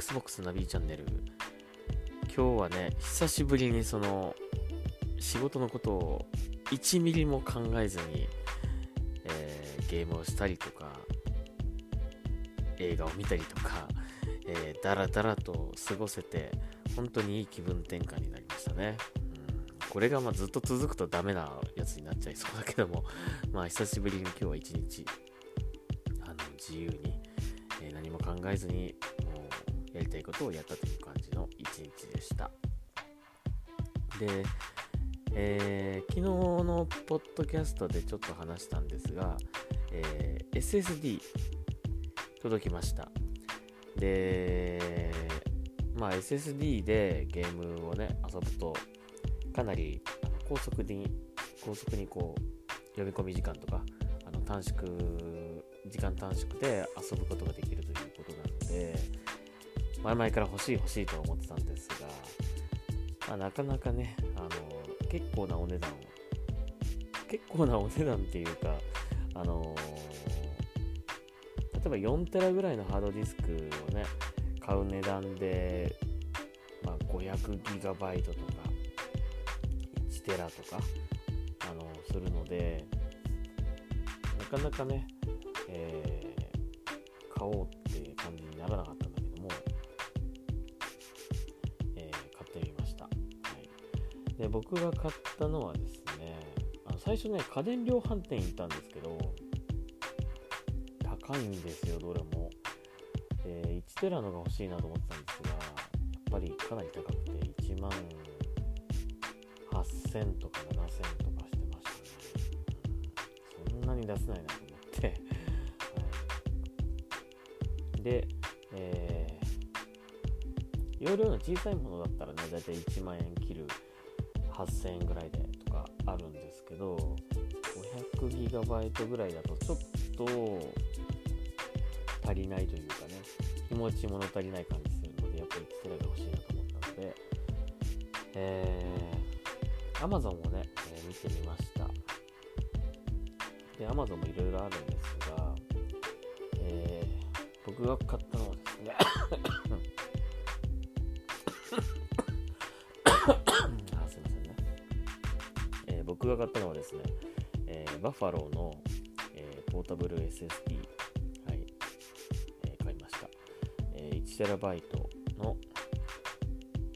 Xbox ナビチャンネル。今日はね久しぶりにその仕事のことを1ミリも考えずに、えー、ゲームをしたりとか映画を見たりとか、えー、だらだらと過ごせて本当にいい気分転換になりましたね、うん、これがまあずっと続くとダメなやつになっちゃいそうだけども まあ久しぶりに今日は一日あの自由に、え、何も考えずにやりたいことをやったという感じの一日でしたでえー、昨日のポッドキャストでちょっと話したんですが、えー、SSD 届きました。で、まあ SSD でゲームをね、遊ぶと、かなり高速に、高速にこう、読み込み時間とか、あの短縮、時間短縮で遊ぶことができるということなので、前々から欲しい欲しいと思ってたんですが、まあ、なかなかね、あの、結構なお値段、結構なお値段っていうか、あの例えば4テラぐらいのハードディスクをね、買う値段で、まあ、500ギガバイトとか、1テラとか、あの、するので、なかなかね、えー、買おうって僕が買ったのはですね、あの最初ね、家電量販店行ったんですけど、高いんですよ、どれも。で、1テラのが欲しいなと思ってたんですが、やっぱりかなり高くて、1万8000とか7000とかしてましたね。そんなに出せないなと思ってはい。で、えー、容量の小さいものだったらね、だいたい1万円切る8000円ぐらいでとかあるんですけど、500GB ぐらいだとちょっと足りないというかね、気持ち物足りない感じするので、やっぱり1テラが欲しいなと思ったので、えー、Amazon をね、えー、見てみました。で、Amazon もいろいろあるんですが、えー、僕が買ったのはですね買ったのはですね、えー、バッファローの、えー、ポータブル SSD はい、買いました 1TB の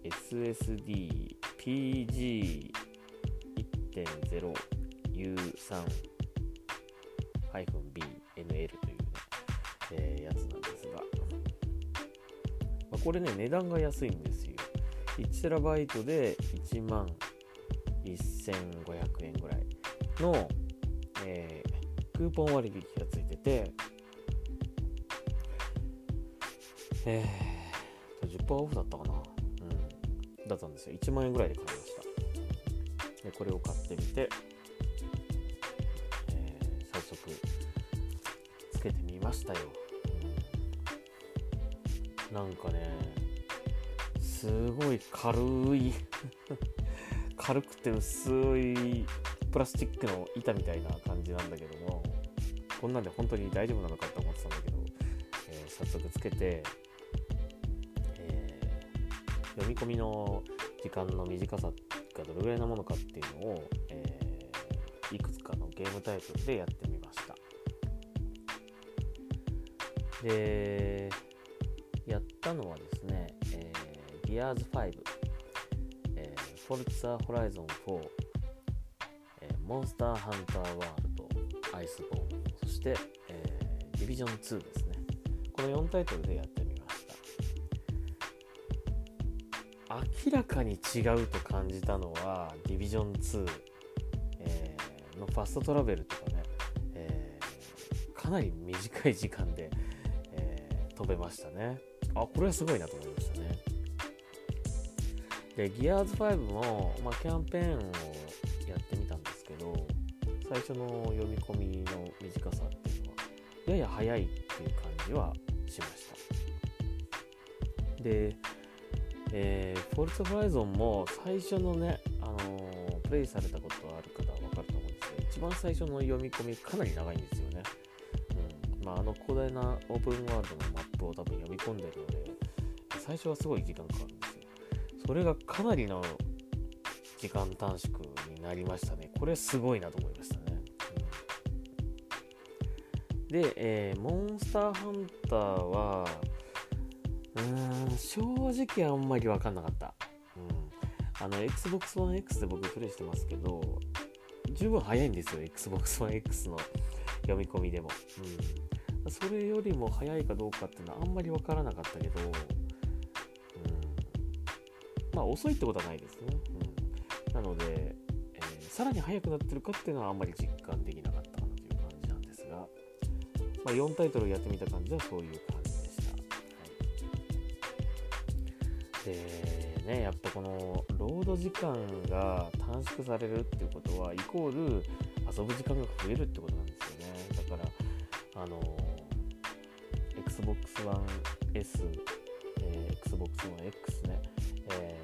SSD PG1.0U3-BNL という、えー、やつなんですが、まあ、これね、値段が安いんですよ。1TB で1万1500円の、えー、クーポン割引がついてて、えー、10%オフだったかなうん。だったんですよ。1万円ぐらいで買いました。で、これを買ってみて、えー、早速、つけてみましたよ。うん、なんかね、すごい軽い 軽くて薄いプラスチックの板みたいな感じなんだけども、こんなんで本当に大丈夫なのかって思ってたんだけど、えー、早速つけて、読み込みの時間の短さがどれぐらいのものかっていうのを、えー、いくつかのゲームタイトルでやってみました。でやったのはですね、えー、Gears 5、えー、Forza Horizon 4、えー、Monster Hunter World、Iceborne そして、えー、Division 2ですねこの4タイトルでやってみました明らかに違うと感じたのは、ディビジョン2、えー、のファストトラベルとかね、えー、かなり短い時間で、えー、飛べましたね。あ、これはすごいなと思いましたね。で、ギアーズ5も、まあ、キャンペーンをやってみ、最初の読み込みの短さっていうのは、やや早いっていう感じはしました。で、えー、フォルツホライゾンも最初のね、あのー、プレイされたことある方はわかると思うんですけど、一番最初の読み込みかなり長いんですよね。うん。まあ、あの広大なオープンワールドのマップを多分読み込んでるので、最初はすごい時間かかるんですよそれがかなりの時間短縮になりましたねこれすごいなと思いましで、えー、モンスターハンターはうーん正直あんまり分かんなかった。うん。あの Xbox One X で僕プレイしてますけど十分早いんですよ Xbox One X の読み込みでも、うん、それよりも早いかどうかっていうのはあんまり分からなかったけど、うん、まあ遅いってことはないですね、うん、なので、えー、さらに速くなってるかっていうのはあんまり実まあ、4タイトルやってみた感じはそういう感じでした、はい、でねやっぱこのロード時間が短縮されるっていうことはイコール遊ぶ時間が増えるってことなんですよね。だからあの Xbox One S、えー、Xbox One X ね、え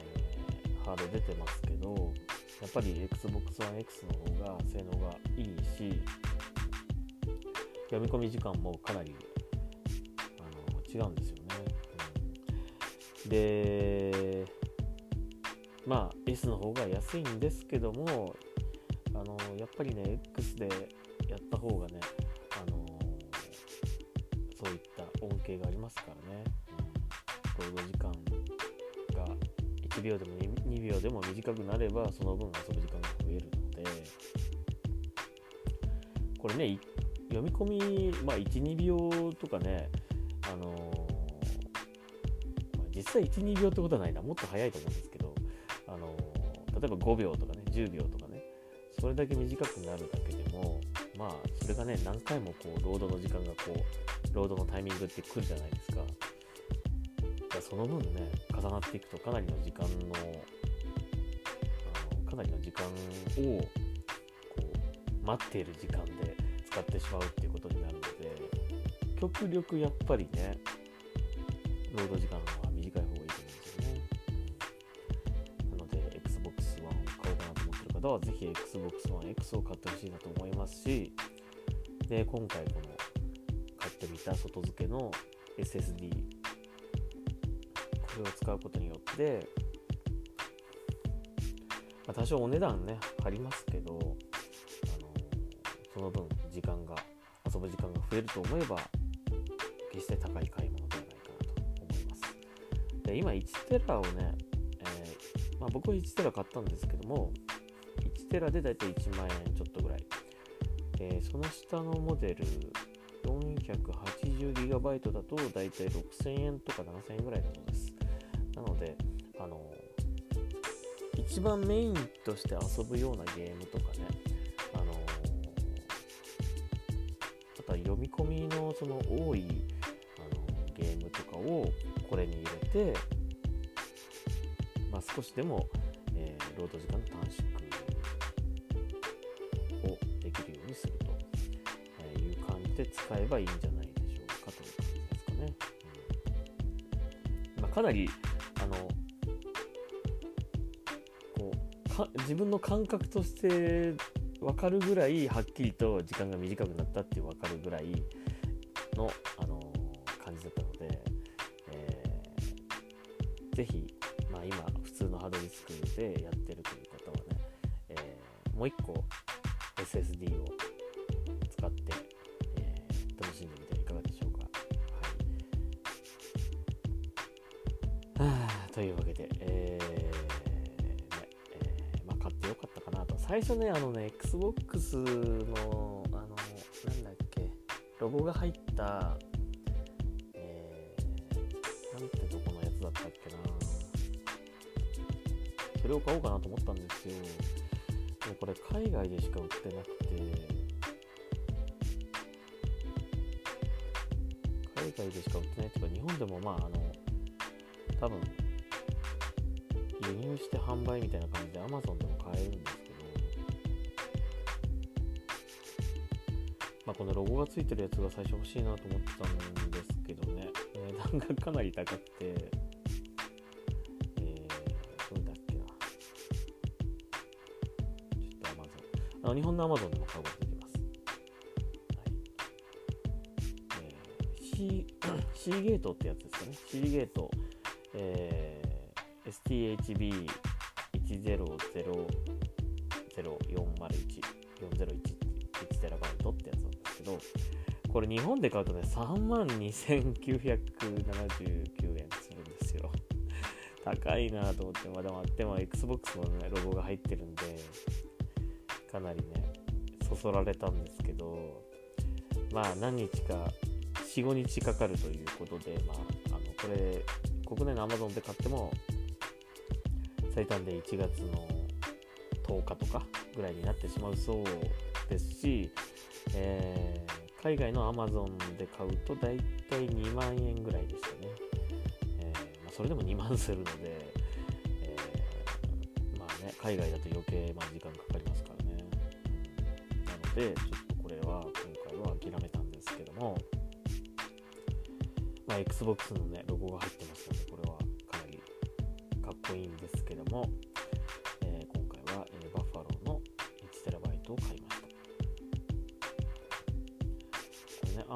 ー、ハード出てますけどやっぱり Xbox One X の方が性能がいいし読み込み時間もかなりあの違うんですよね、うん、でまあ S の方が安いんですけどもあのやっぱりね X でやった方がねあのそういった恩恵がありますからね、うん、ロード時間が1秒でも 2, 2秒でも短くなればその分遊ぶ時間が増えるので。これね読み込み、まあ、12秒とかねあのまあ、実際12秒ってことはないな。もっと早いと思うんですけどあの例えば5秒とかね10秒とかねそれだけ短くなるだけでもまあそれがね何回もこうロードの時間がこうロードのタイミングって来るじゃないですか。その分ね重なっていくとかなりの時間のあのかなりの時間をこう待っている時間で使ってしまうっていうことになるので極力やっぱりねロード時間は短い方がいいと思うんですよね。なので Xbox One を買おうかなと思ってる方はぜひ Xbox One X を買ってほしいなと思いますし、で、今回この買ってみた外付けの SSD、これを使うことによって、まあ、多少お値段ね、張りますけど、あのその分時間が、遊ぶ時間が増えると思えば、決して高い買い物ではないかなと思います。で、今1テラをね、えー、まあ、僕は1テラ買ったんですけども1、テラでだいたい1万円ちょっとぐらい。えー、その下のモデル、480GB だとだいたい6000円とか7000円ぐらいだそうです。なので、あの一番メインとして遊ぶようなゲームとかね、み込みのその多いあのゲームとかをこれに入れて、まあ、少しでも、えー、ロード時間の短縮して使えばいいんじゃないでしょうかという感じですかね。うんまあ、かなりあのこうか自分の感覚として分かるぐらいはっきりと時間が短くなったって分かるぐらいの、あの感じだったので、えー、ぜひ、まあ、今普通のハードディスクでかなと。最初ね、あのね、Xbox の、あの、なんだっけ、ロゴが入った、えー、なんてとこのやつだったっけな。それを買おうかなと思ったんですよ。でもこれ海外でしか売ってなくて、海外でしか売ってないというか、日本でもまあ、あの、多分、輸入して販売みたいな感じで Amazon でも買えるんですこのロゴがついてるやつが最初欲しいなと思ってたんですけどね、値段がかなり高くて、えー、どれだっけな。ちょっと Amazon。あの日本の Amazon でも買うことでき C, C ゲートってやつですかね。C ゲート、えー、STHB1000401401 ど、これ日本で買うとね、3万2979円するんですよ。高いなと思って、まあでもあっても Xbox のね、ロゴが入ってるんで、かなりね、そそられたんですけど、まあ何日か、4、5日かかるということで、まあ、あの、これ、国内の Amazon で買っても、最短で1月の10日とかぐらいになってしまうそうですし、えー、海外の Amazon で買うと大体2万円ぐらいでしたね。えー、まあ、それでも2万するので、えー、まあね、海外だと余計まあ時間かかりますからね。なので、ちょっとこれは今回は諦めたんですけども、まあ、Xbox のね、ロゴが入ってますので、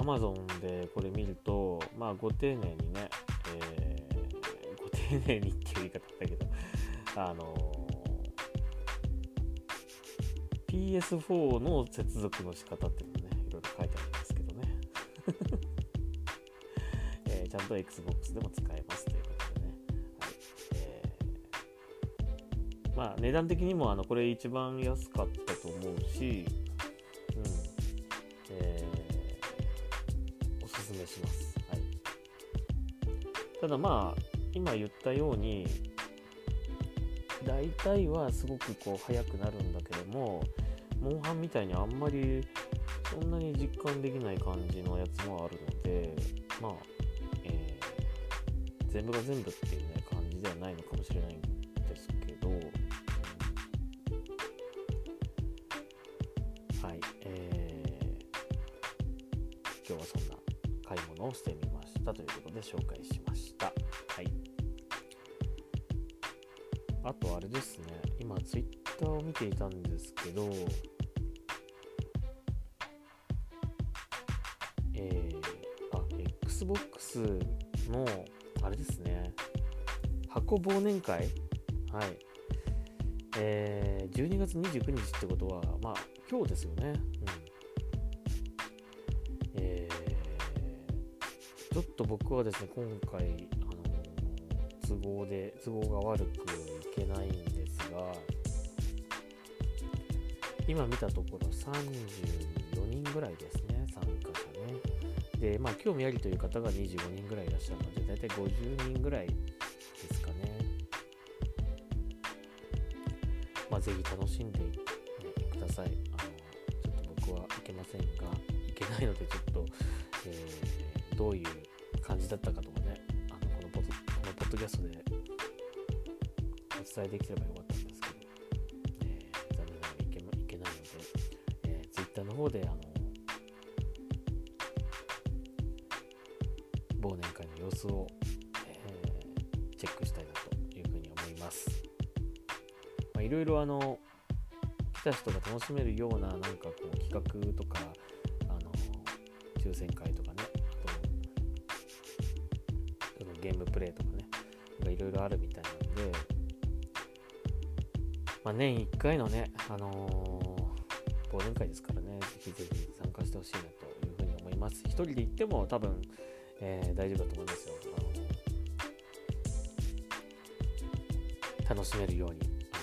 Amazon でこれ見ると、まあ、ご丁寧にね、えー、ご丁寧にっていう言い方だけど、あのー、PS4 の接続の仕方っていうのね、いろいろ書いてあるんですけどね。えー、ちゃんと Xbox でも使えますということでね。はいえー、まあ、値段的にもあのこれ一番安かったと思うし、うんえー、おすすめします。はい、ただまあ、今言ったように、大体はすごくこう速くなるんだけども、モンハンみたいにあんまりそんなに実感できない感じのやつもあるので、まあ、えー、全部が全部っていうね、感じではないのかもしれないん買い物をしてみましたということで紹介しました。はい。あとあれですね、今ツイッターを見ていたんですけど、えー、あ Xbox の、あれですね、箱忘年会はい。えー、12月29日ってことは、まあ、今日ですよね。うん。と僕はですね、今回、あの都合で、都合が悪くいけないんですが、今見たところ34人ぐらいですね、参加者ね。で、まあ、興味ありという方が25人ぐらいいらっしゃるので、だいたい50人ぐらいですかね。まあ、ぜひ楽しんで、ね、ください。あの、ちょっと僕は行けませんが、行けないので、ちょっと、えー、感じだったかとかね、あのこのポッドこのポッドキャストでお伝えできればよかったんですけど、えー、残念ながら行け行けないので、えー、Twitter の方で、あの、忘年会の様子を、えー、チェックしたいなというふうに思います。まいろいろあの来た人が楽しめるようななんかこう企画とかあの抽選会とかプレイとかねいろいろあるみたいなんで、まあ、年1回のね、あのー、忘年会ですからね、ぜひぜひ参加してほしいなというふうに思います。一人で行っても多分えー、大丈夫だと思いますよ。あの楽しめるようにあ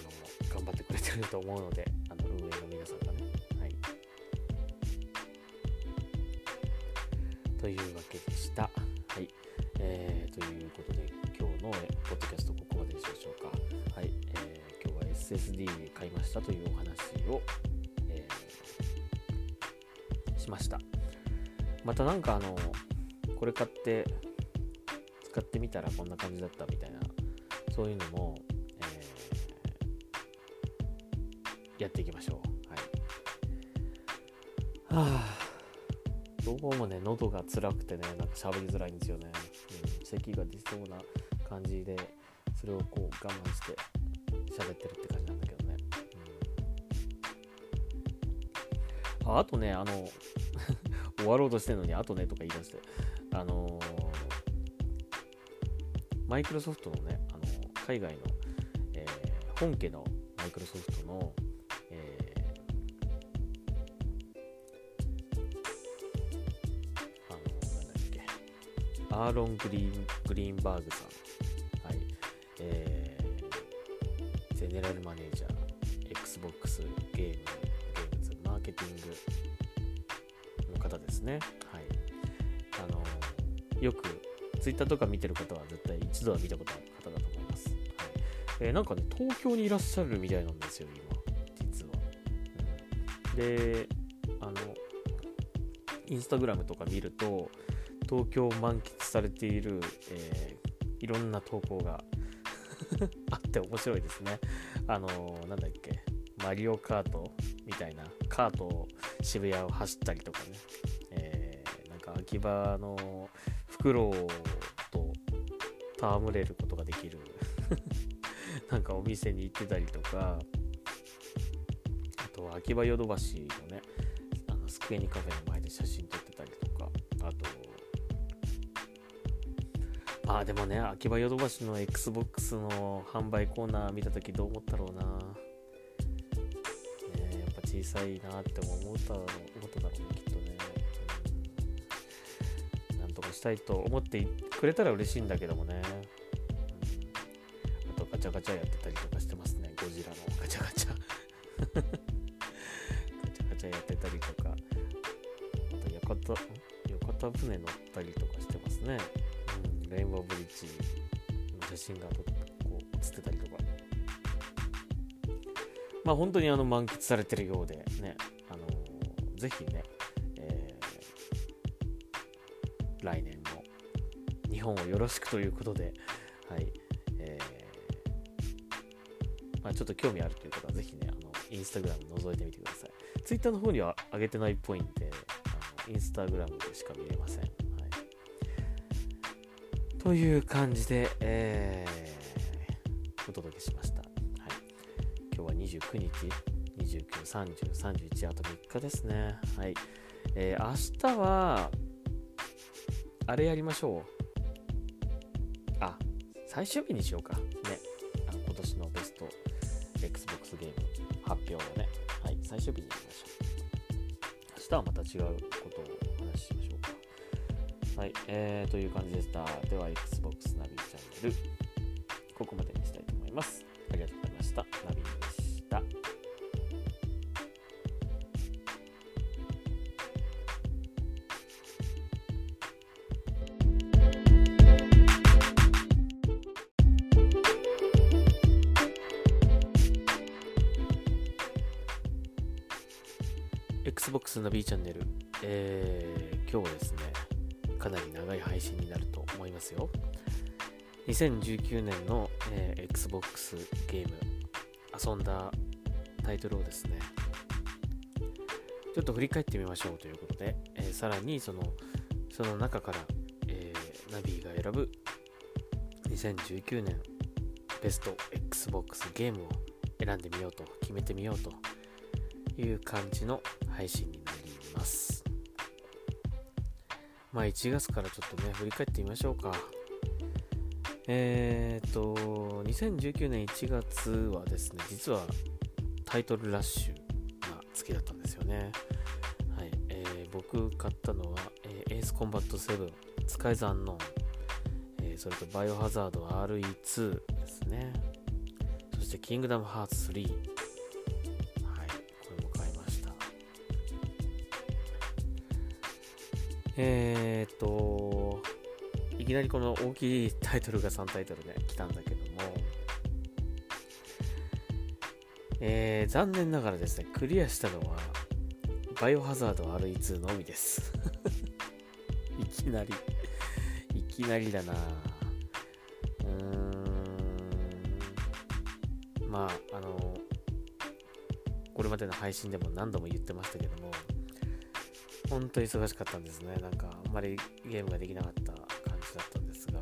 の頑張ってくれてると思うので、あの運営の皆さんがね。はい。というわけでした。えー、ということで、今日のポッドキャストここまででしょうか。はい。えー、今日は SSD 買いましたというお話を、えー、しました。またなんかあの、これ買って使ってみたらこんな感じだったみたいなそういうのも、えー、やっていきましょうはいはあどうもね喉が辛くてねなんか喋りづらいんですよね、咳が出そうな感じでそれをこう我慢して喋ってるって感じなんだけどね、うん、あとねあの 終わろうとしてるのにあとねとか言い出して。あの、マイクロソフトのね、あの海外の、えー、本家のマイクロソフトの、アーロン・グリーングリーンバーグさん、はい、えー、ゼネラルマネージャー、Xbox ゲーム、ゲームズ、マーケティングの方ですね。はい。あの、よく Twitter とか見てる方は絶対一度は見たことある方だと思います。はいえー、なんかね、東京にいらっしゃるみたいなんですよ、今、実は。うん、で、あの、インスタグラムとか見ると、東京満喫されている、えー、いろんな投稿が あって面白いですね。あのー、なんだっけ、マリオカートみたいな、カートを渋谷を走ったりとかね、えー、なんか秋葉のフクロウと戯れることができる なんかお店に行ってたりとかあと秋葉ヨドバシのねあのスクエニカフェの前で写真あでもね秋葉ヨドバシの XBOX の販売コーナー見た時どう思ったろうな、ね、やっぱ小さいなって思った思っただろうねきっとね。なんとかしたいと思ってくれたら嬉しいんだけどもね、あとガチャガチャやってたりとかしてますね。ゴジラの。ガチャガチャ。ガチャガチャやってたりとか。あと屋形屋形船乗ったりとかしてますね、レインボーブリッジの写真がこう写ってたりとかまあ本当にあの満喫されてるようでね、あのー、ぜひね、来年も日本をよろしくということで、はいえーまあ、ちょっと興味あるという方はぜひね、あのインスタグラム覗いてみてください。ツイッターの方には上げてないっぽいんで、あのインスタグラムでしか見れません。という感じで、えー、お届けしました。はい、今日は29日、29、30、31、あと3日ですね。はい。えー、明日は、あれやりましょう。あ、最終日にしようか。ね。あ今年のベスト Xbox ゲーム発表をね。はい、最終日にやりましょう。明日はまた違うはい、えー、という感じでした。では、Xbox ナビチャンネル、ここまでにしたいと思います。ますよ。2019年の、えー、Xbox ゲーム、遊んだタイトルをですね、ちょっと振り返ってみましょうということで、えー、さらにその、その中から、えー、ナビが選ぶ2019年ベスト Xbox ゲームを選んでみようと、決めてみようという感じの配信になります。まあ1月からちょっとね、振り返ってみましょうか。えーと、2019年1月はですね、実はタイトルラッシュが好きだったんですよね。はい、えー、僕買ったのは、えー、エースコンバット7、使いザンノン、えー、それとバイオハザード RE2 ですね。そしてキングダムハーツ3、えー、っと、いきなりこの大きいタイトルが3タイトルで来たんだけども、えー、残念ながらですね、クリアしたのは、バイオハザード RE2 のみです。いきなり、いきなりだなうーん、まあ、あの、これまでの配信でも何度も言ってましたけども、本当に忙しかったんですね。なんか、あんまりゲームができなかった感じだったんですが、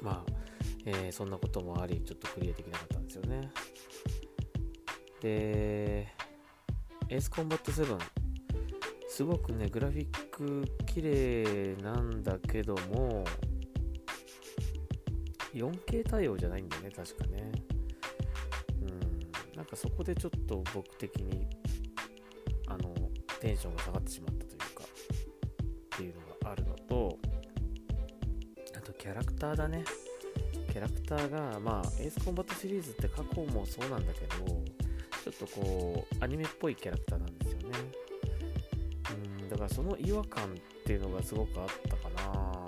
まあ、えー、そんなこともあり、ちょっとクリアできなかったんですよね。で、エースコンバット7、すごくね、グラフィック綺麗なんだけども、4K 対応じゃないんだよね、確かね。うん。なんかそこでちょっと僕的に、テンションが下がってしまったというか、っていうのがあるのと、あとキャラクターだね。キャラクターが、まあ、エースコンバットシリーズって過去もそうなんだけど、ちょっとこう、アニメっぽいキャラクターなんですよね。うん、だからその違和感っていうのがすごくあったかな。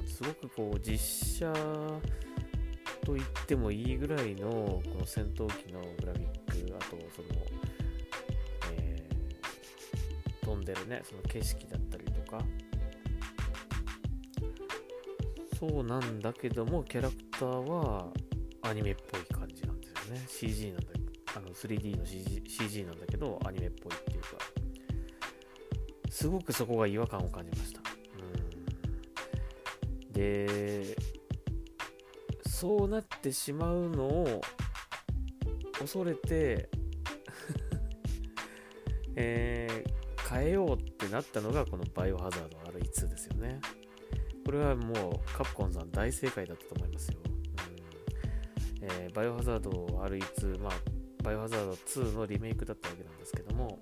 うん、すごくこう、実写と言ってもいいぐらいの、この戦闘機のグラフィック、あとその、でるね、その景色だったりとか、そうなんだけども、キャラクターはアニメっぽい感じなんですよね。CG なんだあの 3D の CG, CG なんだけど、アニメっぽいっていうか、すごくそこが違和感を感じました。で、そうなってしまうのを恐れて えー、変えようってなったのがこのバイオハザード RE2 ですよね。これはもうカプコンさん大正解だったと思いますよ。うんえー、バイオハザード RE2、まあ、バイオハザード2のリメイクだったわけなんですけども、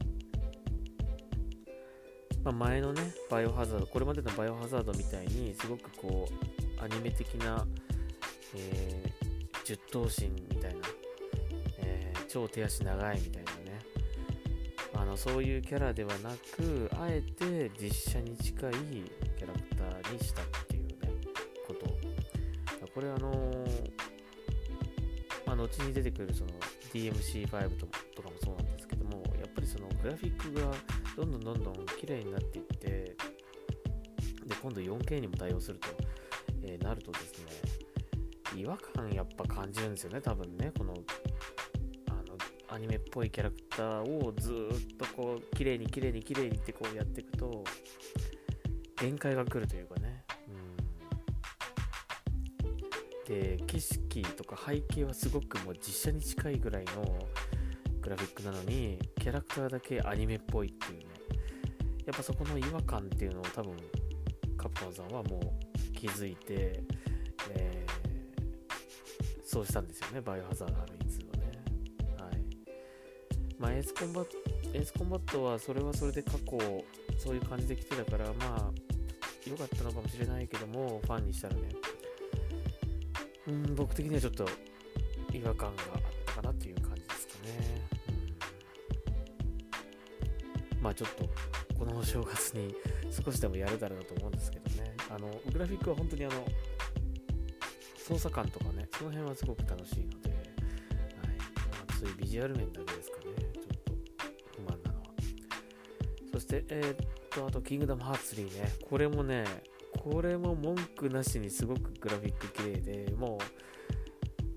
まあ、前のね、バイオハザード、これまでのバイオハザードみたいに、すごくこう、アニメ的な、えー、十頭身みたいな、えー、超手足長いみたいな、のそういうキャラではなく、あえて実写に近いキャラクターにしたっていうね、こと。これあのー、まあ、後に出てくるその DMC5 ととかもそうなんですけども、やっぱりそのグラフィックがどんどんどんどん綺麗になっていって、で、今度 4K にも対応すると、えー、なるとですね、違和感やっぱ感じるんですよね、多分ね、この、アニメっぽいキャラクターをずっとこう、綺麗に綺麗に綺麗にってこうやっていくと、限界が来るというかね、うん。で、景色とか背景はすごくもう実写に近いぐらいのグラフィックなのに、キャラクターだけアニメっぽいっていうね、やっぱそこの違和感っていうのを多分、カプコンさんはもう気づいて、えー、そうしたんですよね、バイオハザード RE2 はね。はい。まあ、エースコンバット、エースコンバットはそれはそれで過去、そういう感じで来てたから、まあ、良かったのかもしれないけども、ファンにしたらね、うん、僕的にはちょっと違和感があったかなっていう感じですかね。うん、まあちょっと、このお正月に少しでもやれたらなと思うんですけどね。あの、グラフィックは本当にあの、操作感とかね、その辺はすごく楽しいので、そういうビジュアル面だけですかね。ちょっと不満なのは。そして、えー、っと、あと、キングダムハーツ3ね。これもね、これも文句なしにすごくグラフィック綺麗で、も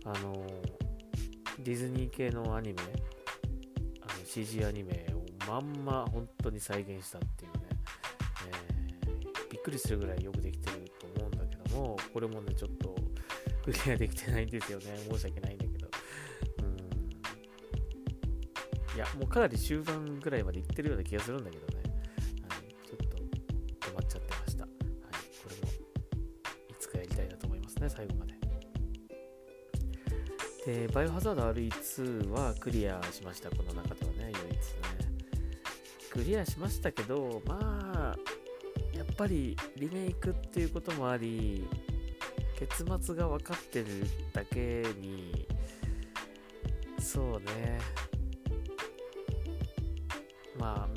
う、あの、ディズニー系のアニメ、あの CG アニメをまんま本当に再現したっていうね、えー、びっくりするぐらいよくできてると思うんだけども、これもね、ちょっとクリアできてないんですよね。申し訳ないん。いや、もうかなり終盤ぐらいまでいってるような気がするんだけどね。はい。ちょっと止まっちゃってました。はい。これもいつかやりたいなと思いますね、最後まで。で、バイオハザード RE2 はクリアしました、この中ではね、唯一ね。クリアしましたけど、まあ、やっぱりリメイクっていうこともあり、結末が分かってるだけに、そうね、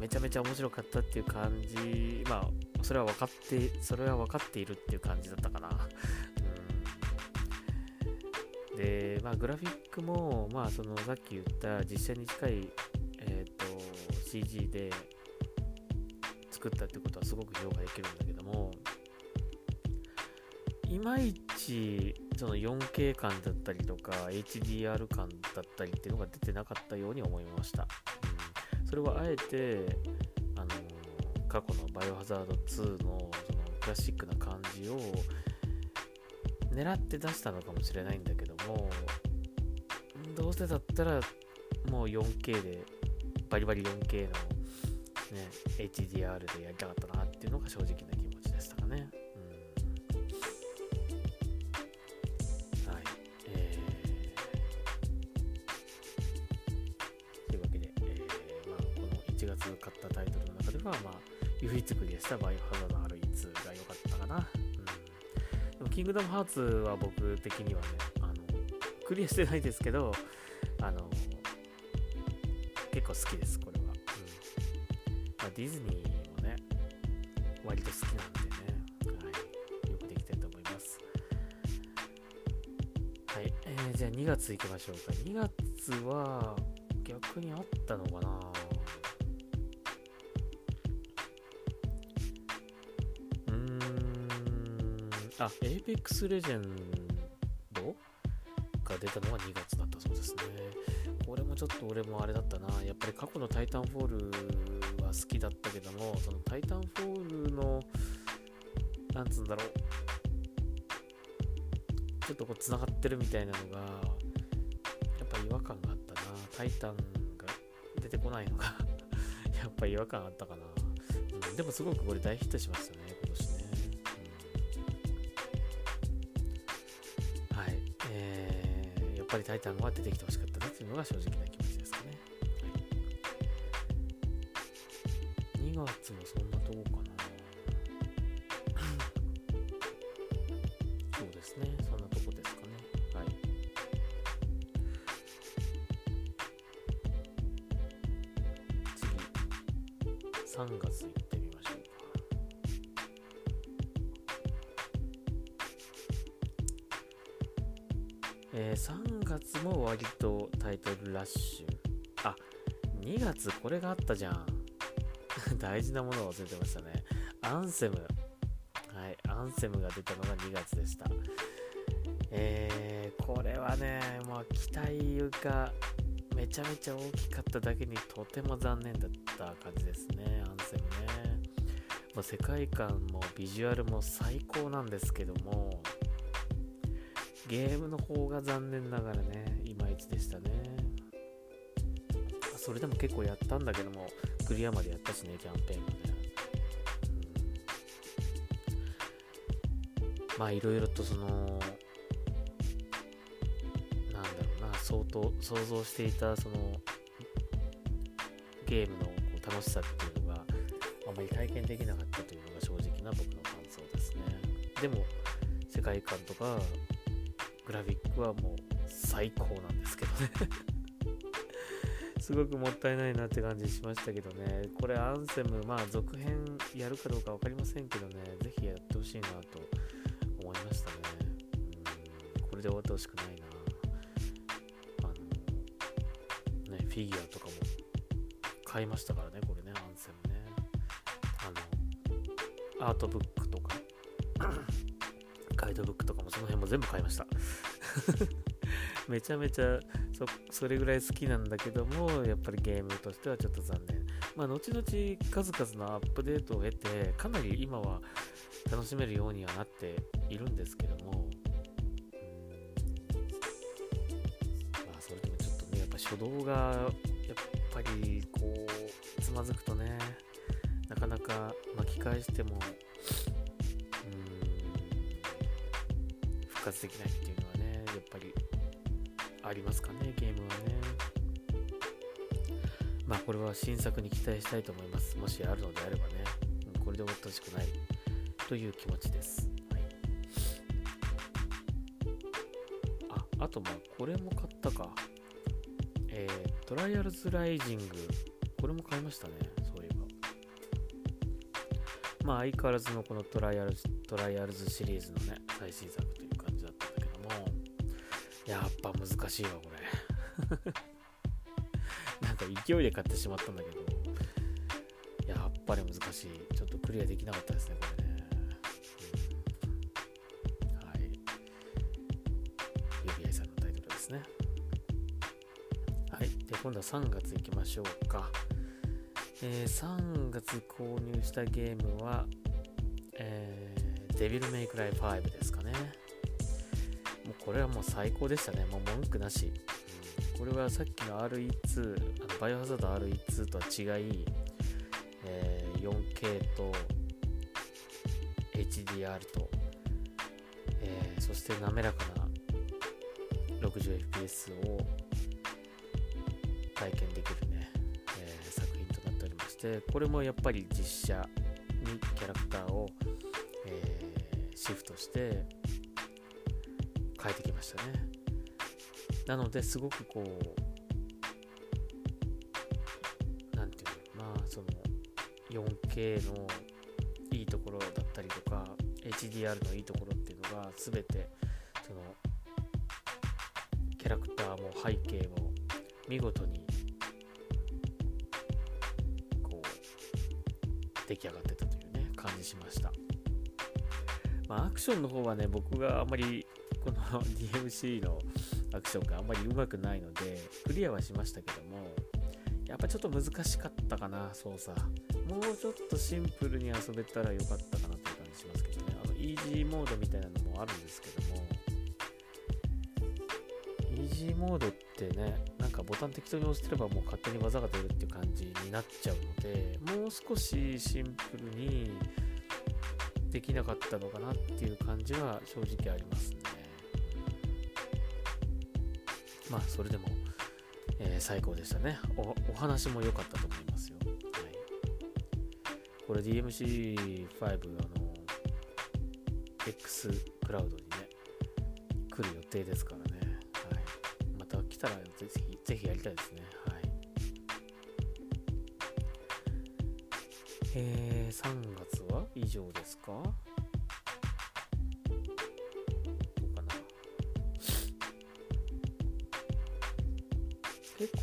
めちゃめちゃ面白かったっていう感じ、まあ、それは分かって、それは分かっているっていう感じだったかな。うん、で、まあ、グラフィックも、まあ、その、さっき言った実写に近い、えっ、ー、と、CG で作ったってことはすごく評価できるんだけども、いまいちその 4K 感だったりとか HDR 感だったりっていうのが出てなかったように思いました。それはあえて、あの、過去のバイオハザード2のそのクラシックな感じを狙って出したのかもしれないんだけども、どうせだったらもう 4K で、バリバリ 4K のね、HDR でやりたかったなっていうのが正直な気持ちでしたかね。は、まあ、唯一クリアしたバイオハザード RE2 が良かったかな。うん。でも、キングダムハーツは僕的にはね、あの、クリアしてないですけど、あの、結構好きです、これは。うん。まあ、ディズニーもね、割と好きなんでね、はい。よくできてると思います。はい。えー、じゃあ2月行きましょうか。2月は、逆にあったのかなあ、Apex Legend が出たのは2月だったそうですね。これもちょっと俺もあれだったな。やっぱり過去のタイタンフォールは好きだったけども、そのタイタンフォールの、なんつうんだろう。ちょっとこう繋がってるみたいなのが、やっぱ違和感があったな。タイタンが出てこないのが やっぱ違和感あったかな。うん、でもすごくこれ大ヒットしましたね、今年ね。ぱりタイタンは出てきてほしかったなっていうのが正直な気持ちですかね。はい、2月もそんなとこかな。これがあったじゃん。大事なものを忘れてましたね。アンセム。はい、アンセムが出たのが2月でした。えー、これはね、まあ、期待がめちゃめちゃ大きかっただけにとても残念だった感じですね、アンセムね。まあ、世界観もビジュアルも最高なんですけども、ゲームの方が残念ながらね、いまいちでしたね。それでも結構やったんだけども、クリアまでやったしね、キャンペーンもね。まあいろいろとその、なんだろうな、相当想像していたそのゲームの楽しさっていうのがあまり体験できなかったというのが正直な僕の感想ですね。でも世界観とかグラフィックはもう最高なんですけどねすごくもったいないなって感じしましたけどね。これアンセム、まあ続編やるかどうか分かりませんけどね、ぜひやってほしいなと思いましたね。うん、これで終わってほしくないな。あの、ね、フィギュアとかも買いましたからね、これね、アンセムね。あの、アートブックとか、ガイドブックとかもその辺も全部買いました。めちゃめちゃそそれぐらい好きなんだけどもやっぱりゲームとしてはちょっと残念。まあ後々数々のアップデートを経てかなり今は楽しめるようにはなっているんですけども。まあそれでもちょっとねやっぱ初動がやっぱりこうつまずくとねなかなか巻き返してもうん復活できないっていうのはねやっぱりありますかね、ゲームはね。まあこれは新作に期待したいと思います。もしあるのであればね、これで終わってほしくないという気持ちです。はい、あ、あとまあこれも買ったか。えー、トライアルズライジング。これも買いましたね、そういえば。まあ相変わらずのこのトライアルズトライアルズシリーズのね、最新作やっぱ難しいわ、これ。なんか勢いで買ってしまったんだけど、やっぱり難しい。ちょっとクリアできなかったですね、これね。はい。指合さんのタイトルですね。はい。で、今度は3月いきましょうか。えー、3月購入したゲームは、えー、デビルメイクライ5ですか。これはもう最高でしたね。もう文句なし。これはさっきの RE2、あのバイオハザード RE2 とは違い、えー、4K と HDR と、えー、そして滑らかな 60fps を体験できるね、えー、作品となっておりましてこれもやっぱり実写にキャラクターを、え、シフトして変えてきましたね。なのですごくこう何て言うのまあその 4K のいいところだったりとか HDR のいいところっていうのが全てそのキャラクターも背景も見事にこう出来上がってたというね感じしました。まあアクションの方はね僕があんまりの DMC のアクションがあんまりうまくないのでクリアはしましたけどもやっぱちょっと難しかったかな操作。もうちょっとシンプルに遊べたらよかったかなという感じしますけどね。あのイージーモードみたいなのもあるんですけども。イージーモードってねなんかボタン適当に押してればもう勝手に技が出るっていう感じになっちゃうのでもう少しシンプルにできなかったのかなっていう感じは正直ありますね。まあそれでも、えー、最高でしたね。おお話も良かったと思いますよ、はい、これ DMC5 あの X クラウドにね来る予定ですからね。はい、また来たらぜひ、ぜひやりたいですね。はい。えー、3月は？以上ですか？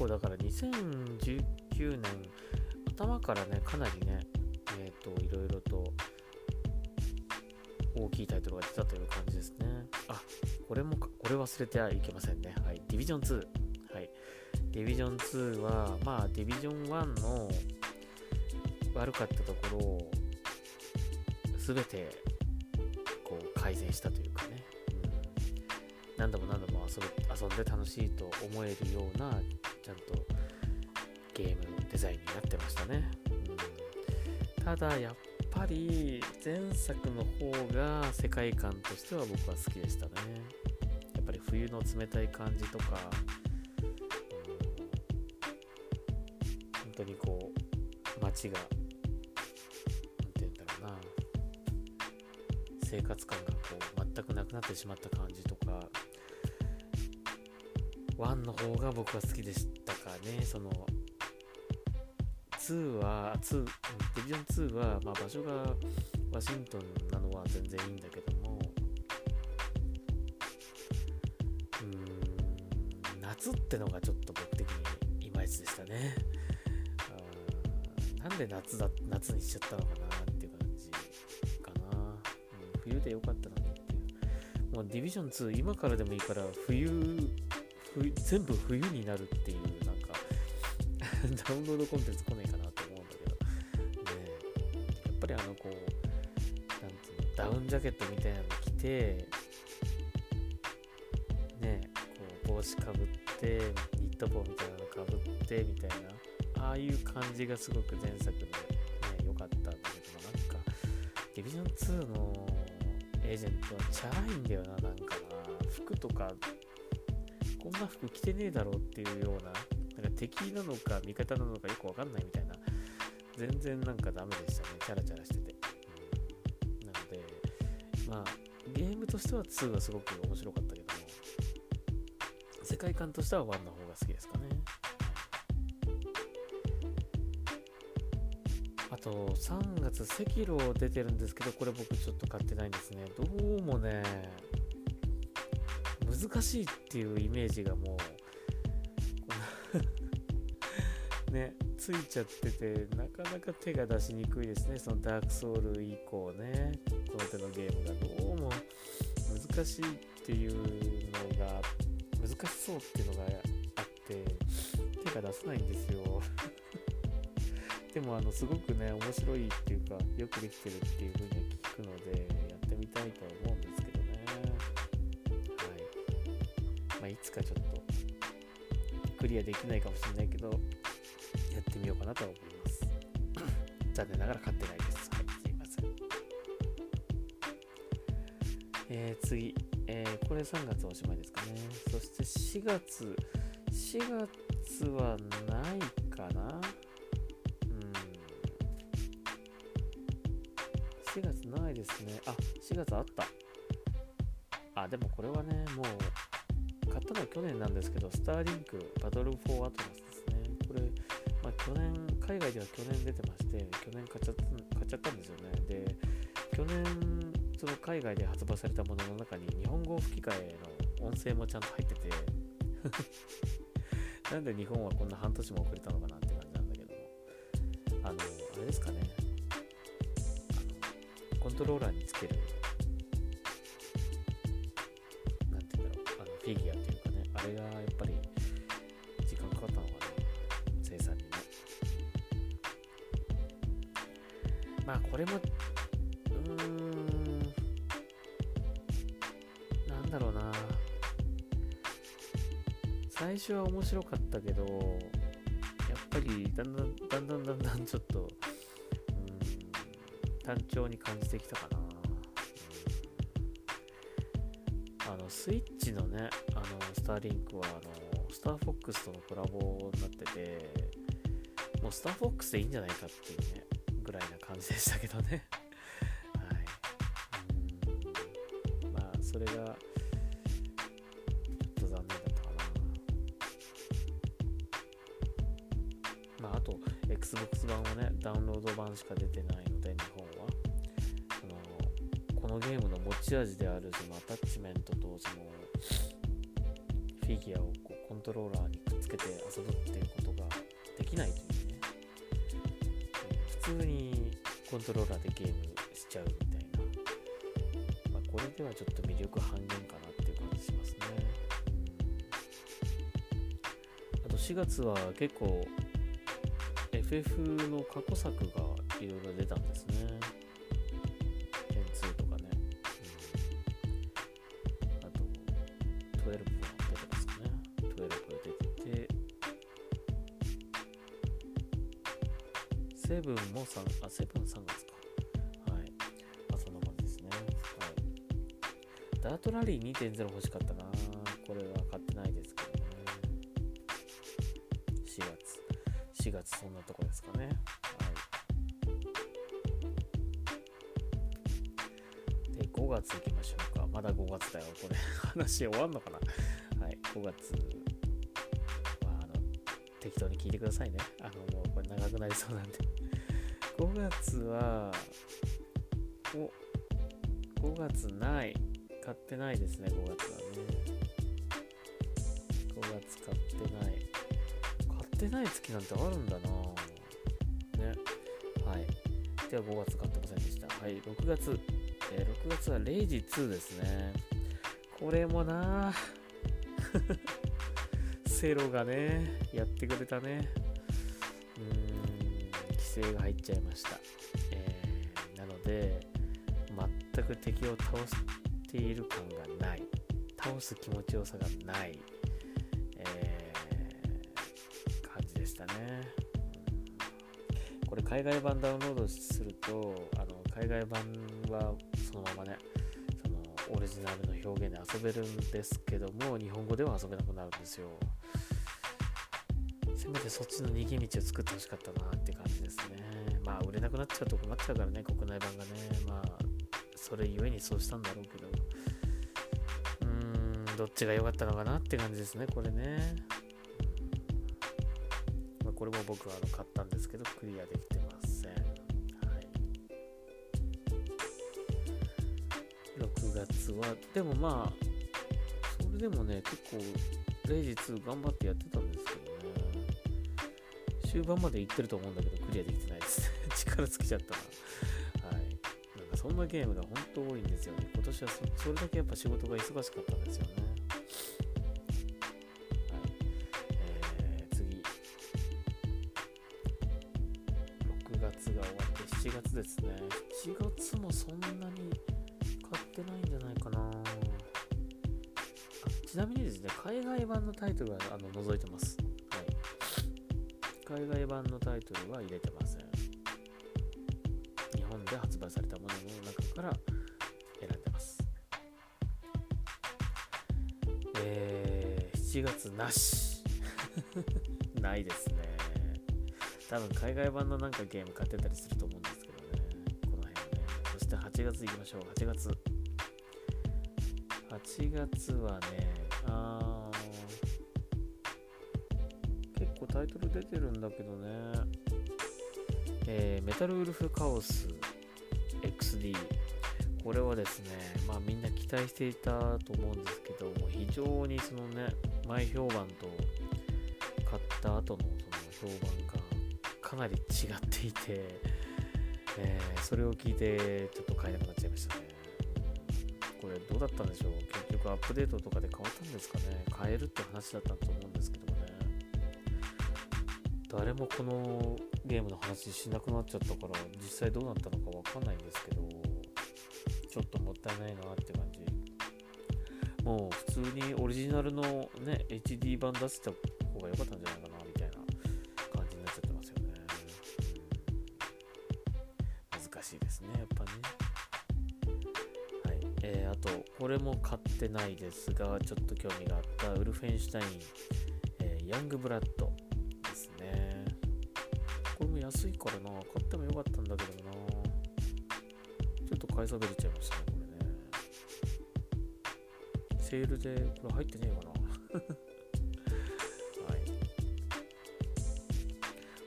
構だから2019年頭からね、かなりね、えっ、ー、と、いろいろと大きいタイトルが出たという感じですね。あ、これも、これ忘れてはいけませんね。はい。ディビジョン2。はい。ディビジョン2は、まあ、ディビジョン1の悪かったところを、すべて、こう、改善したというかね。うん。何度も何度も遊遊んで楽しいと思えるような、ちゃんとゲームデザインになってましたね。うん、ただ、やっぱり前作の方が世界観としては僕は好きでしたねやっぱり冬の冷たい感じとか、うん、本当にこう街が何て言うんだろうな生活感がこう全くなくなってしまった感じとか1の方が僕は好きでしたかねその2は、2、ディビジョン2は、まあ、場所がワシントンなのは全然いいんだけども、うん、夏ってのがちょっと僕的にいまいちでしたね。なんで夏だ、夏にしちゃったのかなっていう感じかな。うん、冬でよかったのにっていう。もうディビジョン2、今からでもいいから、冬全部冬になるっていう、なんか ダウンロードコンテンツ来ないかなと思うんだけど、ねやっぱりあのこう、なんつうの、ダウンジャケットみたいなの着て、ねこう帽子かぶって、ニット帽みたいなのかぶってみたいな、ああいう感じがすごく前作でね、良かったんだけど、なんか、ディビジョン2のエージェントはチャラいんだよな、なんかな。服とか、んな服着てねえだろうっていうような、なんか敵なのか味方なのかよくわかんないみたいな、全然なんかダメでしたね。チャラチャラしてて。うん、なので、まあ、ゲームとしては2はすごく面白かったけども、世界観としては1の方が好きですかね。あと、3月、赤炉出てるんですけど、これ僕ちょっと買ってないんですね。どうもね、難しいっていうイメージがもう、ね、ついちゃってて、なかなか手が出しにくいですね。そのダークソウル以降ね、この手のゲームがどうも難しいっていうのが、難しそうっていうのがあって、手が出せないんですよ。でも、あの、すごくね、面白いっていうか、よくできてるっていう風に聞くので、やってみたいと思うかちょっと、クリアできないかもしれないけど、やってみようかなと思います。残念ながら買ってないです。はい、すいません。えー、次、えー、これ3月おしまいですかね。そして4月、4月はないかなうん。4月ないですね。あ、4月あった。あ、でもこれはね、もう、買ったのは去年なんですけど、スターリンクバトルフォーアトラスですね。これ、まあ、去年、海外では去年出てまして、去年買っちゃった買っちゃったんですよね。で、去年、その海外で発売されたものの中に日本語吹き替えの音声もちゃんと入ってて なんで日本はこんな半年も遅れたのかなって感じなんだけども、あの、あれですかね、コントローラーにつける、初は面白かったけど、やっぱりだんだんだんだんだんだんちょっと、うん、単調に感じてきたかな。あの、スイッチのね、あの、スターリンクは、あの、スターフォックスとのコラボになってて、もうスターフォックスでいいんじゃないかっていうね、ぐらいな感じでしたけどね。ントローラーでゲームしちゃうみたいな。まあ、これではちょっと魅力半減かなっていう感じしますね。あと4月は結構 FF の過去作がいろいろ出たんですね。10-2とかね。うん、あと、12も出てますセブンも3、あ、セブン3月か。はい。あ、そんな感じですね。はい。ダートラリー2.0欲しかったな。これは買ってないですけどね。4月。4月そんなとこですかね。はい。で、5月行きましょうか。まだ5月だよ。これ、話終わんのかなはい。5月は、あの、適当に聞いてくださいね。あの、もうこれ長くなりそうなんで5月は、お、5月ない。買ってないですね、5月はね。5月買ってない。買ってない月なんてあるんだなね。はい。では5月買ってませんでした。はい。6月。えー、6月は0時2ですね。これもな セロがね、やってくれたね。制が入っちゃいました。えー、なので、全く敵を倒している感がない。倒す気持ちよさがない。え感じでしたね。これ海外版ダウンロードすると、あの海外版はそのままね、そのオリジナルの表現で遊べるんですけども、日本語では遊べなくなるんですよ。せめてそっちの逃げ道を作ってほしかったなって感じですね。まあ売れなくなっちゃうと困っちゃうからね、国内版がね。まあ、それゆえにそうしたんだろうけど。うーん、どっちが良かったのかなって感じですね、これね。まあこれも僕はあの買ったんですけど、クリアできてません。はい。6月は、でもまあ、それでもね、結構、レイジ2頑張ってやってた。終盤まで行ってると思うんだけど、クリアできてないです。力尽きちゃったな。はい。なんかそんなゲームが本当多いんですよね。今年はそれだけやっぱ仕事が忙しかったんですよねはいえ次6月が終わって7月。ですね。7月もそんなに買ってないんじゃないかな。ちなみにですね、海外版のタイトルはあの覗いてます。海外版のタイトルは入れてません。日本で発売されたものの中から選んでます。えー、7月なし。ないですね。多分海外版のなんかゲーム買ってたりすると思うんですけどね。この辺ね。そして8月いきましょう。8月。8月はね、タイトル出てるんだけどね。えー、メタルウルフカオス XD。これはですね、まあみんな期待していたと思うんですけども、非常にそのね、前評判と買った後のその評判がかなり違っていて、えー、それを聞いてちょっと買えなくなっちゃいましたね。これどうだったんでしょう？結局アップデートとかで変わったんですかね？買えるって話だったと思う。誰もこのゲームの話しなくなっちゃったから実際どうなったのかわかんないんですけどちょっともったいないなって感じ。もう普通にオリジナルのね HD 版出した方が良かったんじゃないかなみたいな感じになっちゃってますよね、難しいですねやっぱね。はい。えー、あとこれも買ってないですがちょっと興味があったウルフェンシュタイン、えー、ヤングブラッド。安いからな。買ってもよかったんだけどな。ちょっと買い下げれちゃいましたねこれね。セールでこれ入ってねえかな。はい。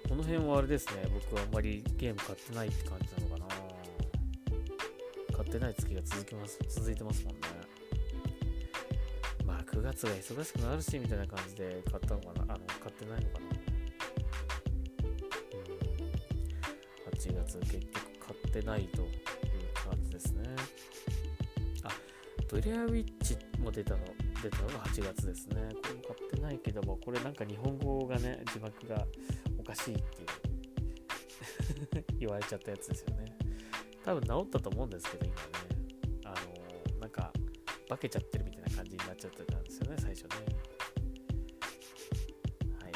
この辺はあれですね。僕はあんまりゲーム買ってないって感じなのかな。買ってない月が続きます続いてますもんね。まあ9月が忙しくなるしみたいな感じで買ったのかな。結局買ってないという感じですね。あブレアウィッチも出たの出たのが8月ですね。これも買ってないけどもこれなんか日本語がね字幕がおかしいっていう 言われちゃったやつですよね。多分治ったと思うんですけど今ね。あのなんか化けちゃってるみたいな感じになっちゃってたんですよね最初ね。はい。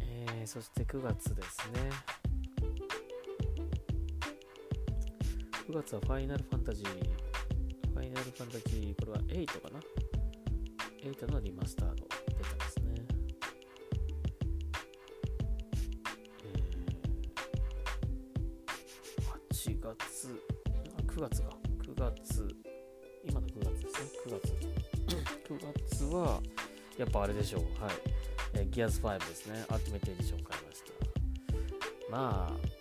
えー、そして9月ですね。9月はファイナルファンタジー、ファイナルファンタジー、これは8かな ?8 のリマスターの出てますね。えー、8月、あ、9月か。9月、今の9月ですね。9月。9月は、やっぱあれでしょう。はい。えー、ギアズ5ですね。アルティメットエディション買いました。まあ、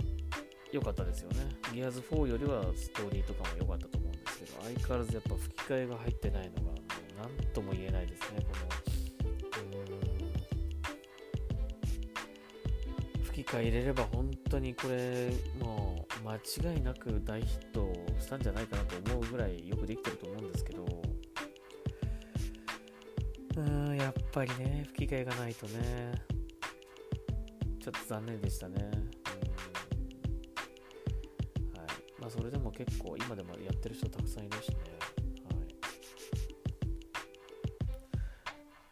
良かったですよね。ギアーズ4よりはストーリーとかも良かったと思うんですけど、相変わらずやっぱ吹き替えが入ってないのが、もう何とも言えないですね、この。吹き替え入れれば本当にこれ、もう間違いなく大ヒットしたんじゃないかなと思うぐらいよくできてると思うんですけど、うーん、やっぱりね、吹き替えがないとね、ちょっと残念でしたね。まあ、それでも結構今でもやってる人たくさんいるしね。はい。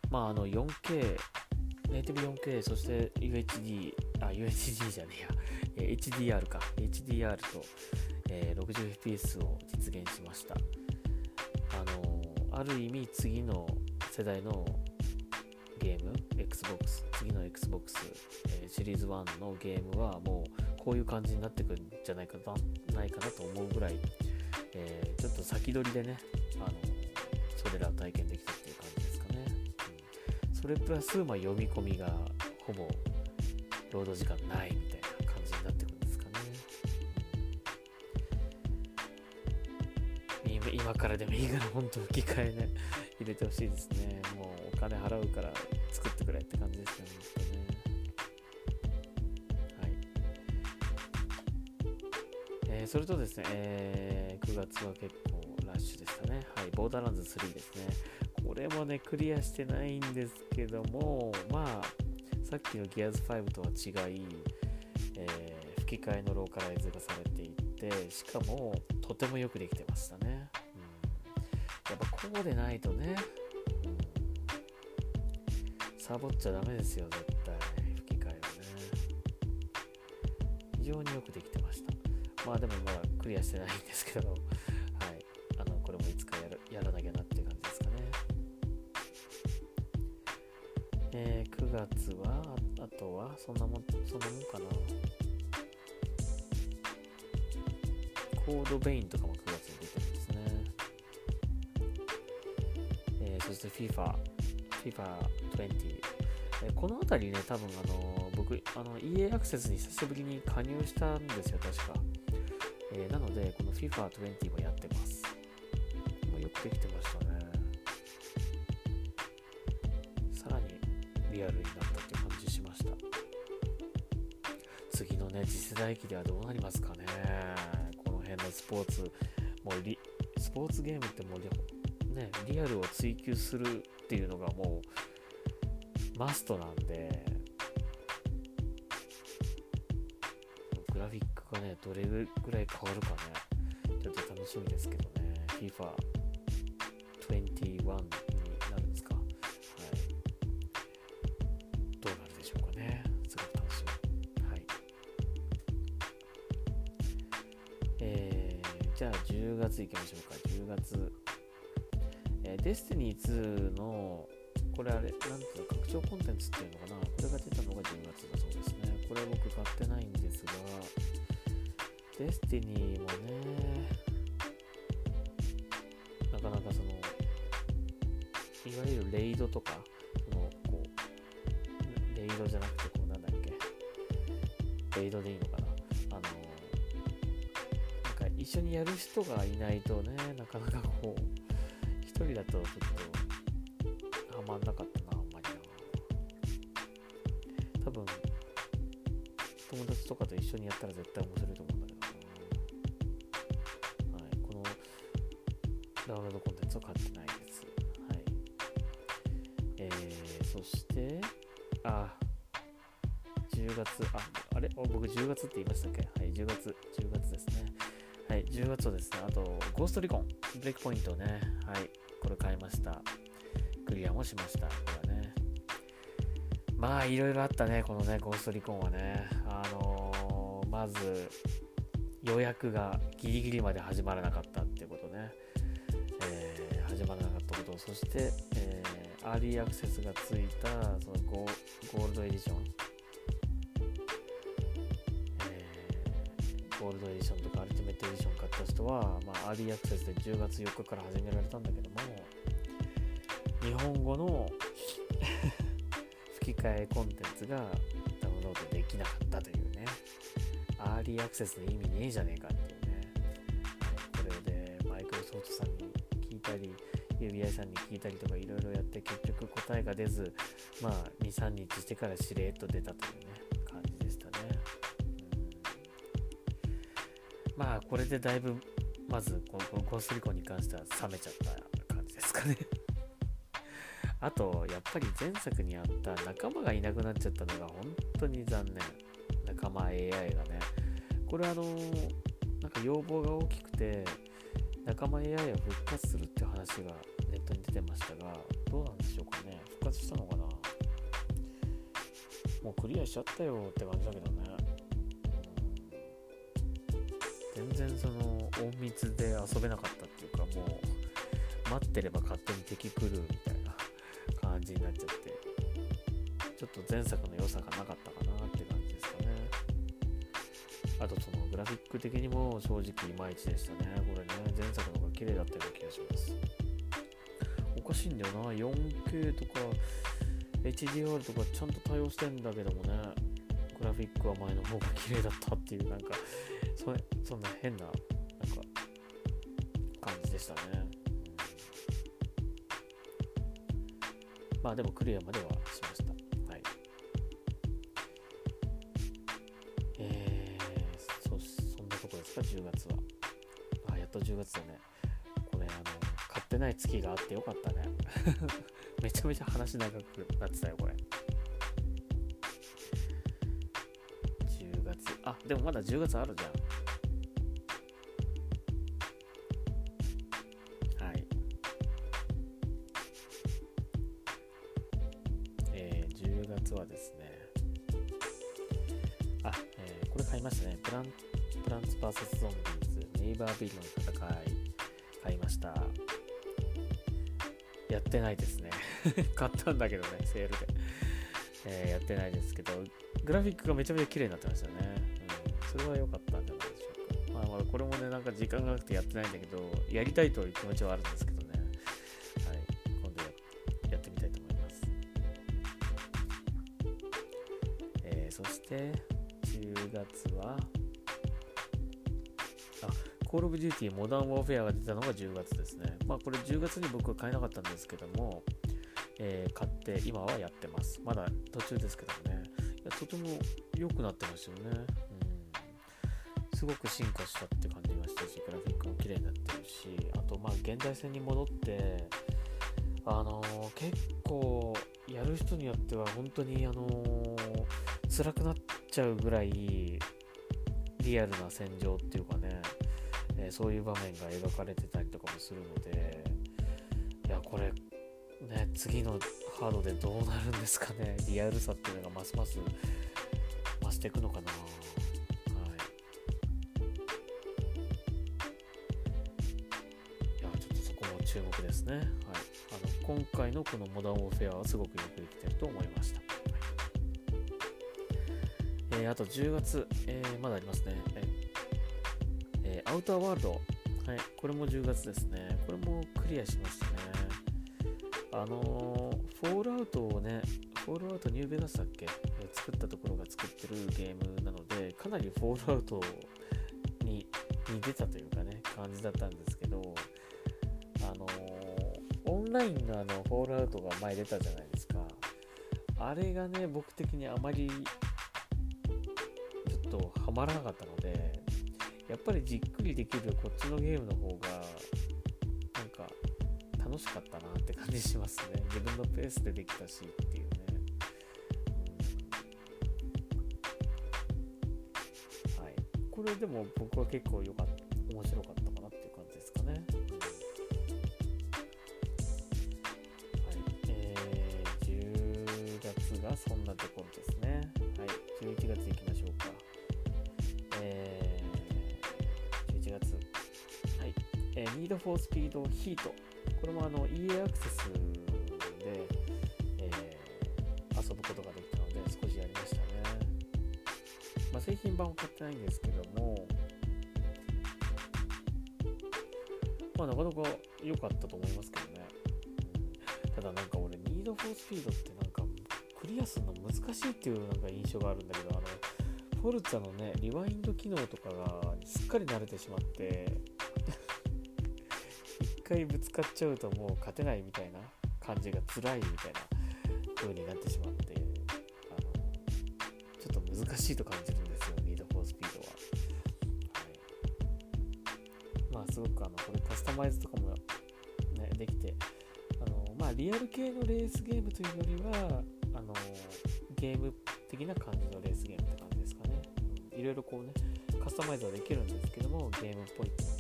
まあ、あの 4K、ネイティブ 4K、そして UHD、あ、UHD じゃねえや、HDR か、HDR と、えー、60fps を実現しました。あのー、ある意味次の世代のゲーム、Xbox、次の Xbox、えー、シリーズ1のゲームはもうこういう感じになってくるんじゃないかなないかなと思うぐらい、えー、ちょっと先取りでね、あのそれらを体験できたっていう感じですかね。うん、それプラス、まあ、読み込みがほぼ労働時間ないみたいな感じになってくるんですかね。今今からでもいいから本当吹き替えね、入れてほしいですね。もうお金払うから作ってくれって感じですよね。それとですね、えー、9月は結構ラッシュでしたね。はい、ボーダーランズ3ですね。これもね、クリアしてないんですけども、まあ、さっきのギアズ5とは違い、えー、吹き替えのローカライズがされていて、しかも、とてもよくできてましたね。うん、やっぱこうでないとね、サボっちゃダメですよ、絶対。吹き替えはね。非常によくできてました。まあでもまだクリアしてないんですけど、はい。あの、これもいつかやるやらなきゃなっていう感じですかね。えー、9月は、あとは、そんなもん、そんなもんかな。コードベインとかも9月に出てるんですね。えー、そして FIFA、FIFA20。えー、この辺りね、多分あの、僕、あの、EA アクセスに久しぶりに加入したんですよ、確か。えー、なので、この FIFA20 もやってます。もうよくできてましたね。さらにリアルになったって感じしました。次のね、次世代機ではどうなりますかね。この辺のスポーツ、もうリ、スポーツゲームってもうね、リアルを追求するっていうのがもうマストなんで、どれぐらい変わるかね、ちょっと楽しみですけどね、FIFA21 になるんですか。はい。どうなるでしょうかね。すごく楽しみ。はい。えー、じゃあ10月いきましょうか。10月。えー、デスティニー2の、これあれ、なんていうの、拡張コンテンツっていうのかな。これが出たのが10月だそうですね。これ僕買ってないんですが、デスティニーもね、なかなかその、いわゆるレイドとか、の、こう、レイドじゃなくて、こう、なんだっけ、レイドでいいのかな。あの、なんか一緒にやる人がいないとね、なかなかこう、一人だとちょっと、ハマんなかったな、あんまりな。多分、友達とかと一緒にやったら絶対面白いと思うウンロードコンテンツを買ってないです。はい。えー、そして、あ、10月、あ、あれ？僕10月って言いましたっけ？はい、10月、10月ですね。はい、10月はですね、あと、ゴーストリコン、ブレイクポイントね、はい、これ買いました。クリアもしました、これはね。まあ、いろいろあったね、このね、ゴーストリコンはね。あのー、まず、予約がギリギリまで始まらなかったっそして、えー、アーリーアクセスがついたそのゴゴールドエディション、えー、ゴールドエディションとかアルティメットエディション買った人は、まあ、アーリーアクセスで10月4日から始められたんだけども、日本語の 吹き替えコンテンツがダウンロードできなかったというね、アーリーアクセスの意味ねえじゃねえかっていうね、これでマイクロソフトさんに聞いたり、UBI さんに聞いたりとかいろいろやって結局答えが出ず、まあ2、3日してからしれっと出たというね、感じでしたね。うん、まあこれでだいぶ、まずこのゴースリコンに関しては冷めちゃった感じですかね あと、やっぱり前作にあった仲間がいなくなっちゃったのが本当に残念。仲間 AI がね。これあのなんか要望が大きくて、仲間 AI を復活するって話がネットに出てましたが、どうなんでしょうかね。復活したのかなもうクリアしちゃったよって感じだけどね。全然その隠密で遊べなかったっていうかもう待ってれば勝手に敵来るみたいな感じになっちゃってちょっと前作の良さがなかったかなって感じですかねあとそのグラフィック的にも正直いまいちでしたねこれね前作の方が綺麗だったような気がしますおかしいんだよな 4K とか HDR とかちゃんと対応してんだけどもねグラフィックは前の方が綺麗だったっていうなんかそそんな変ななんか感じでしたねまあでもクリアまではしました。はい。えー、そ、そんなとこですか、10月は。あ、やっと10月だね。ってない月があってよかったね。めちゃめちゃ話長くなってたよ、これ。10月。あ、でもまだ10月あるじゃん。たんだけどね、セールで。えー、やってないですけど、グラフィックがめちゃめちゃ綺麗になってましたね。うん、それは良かったんじゃないでしょうか。まあ、まだこれもね、なんか時間がなくてやってないんだけど、やりたいという気持ちはあるんですけどね。はい。今度やってみたいと思います。えー、そして、10月は、あ、コールオブデューティーモダンウォーフェアが出たのが10月ですね。まあこれ10月に僕は買えなかったんですけども、えー、買って今はやってます。まだ途中ですけどもね。いやとても良くなってますよね。うん。すごく進化したって感じがしたし、グラフィックも綺麗になってるし、あとまあ現代戦に戻って、あのー、結構やる人によっては本当にあのー、辛くなっちゃうぐらいリアルな戦場っていうかね、えー、そういう場面が描かれてたりとかもするので、いや、これね、次のハードでどうなるんですかね。リアルさっていうのがますます増していくのかな。はい。いや、ちょっとそこも注目ですね。はい。あの、今回のこのモダンオフェアはすごくよくできてると思いました。はい、えー、あと10月、えー、まだありますね。えー、アウターワールド。はい。これも10月ですね。これもクリアしましたね。あのー、フォールアウトをね、フォールアウトニューベガスだっけ、えー、作ったところが作ってるゲームなので、かなりフォールアウトに似てたというかね、感じだったんですけど、あのー、オンラインのあの、フォールアウトが前出たじゃないですか。あれがね、僕的にあまり、ちょっとハマらなかったので、やっぱりじっくりできるこっちのゲームの方が、楽しかったなって感じしますね。自分のペースでできたしっていうね。はい。これでも僕は結構良かった、面白かったかなっていう感じですかね。はい。えー、10月がそんなところですね。はい。11月いきましょうか。えー、11月。はい。えー、Need for Speed Heat。これもあの EA アクセスで、えー、遊ぶことができたので少しやりましたね。まあ、製品版を買ってないんですけども、まあ、なかなか良かったと思いますけどね。ただなんか俺、ニードフォースピードってなんかクリアするの難しいっていうなんか印象があるんだけど、あの、フォルツァのね、リワインド機能とかがすっかり慣れてしまって、回ぶつかっちゃうともう勝てないみたいな感じが辛いみたいな風になってしまってあのちょっと難しいと感じるんですよニードフォースピードは、はい、まあすごくあのこれカスタマイズとかもねできてあのまあリアル系のレースゲームというよりはあのゲーム的な感じのレースゲームって感じですかね、いろいろこうねカスタマイズはできるんですけどもゲームっぽい。って、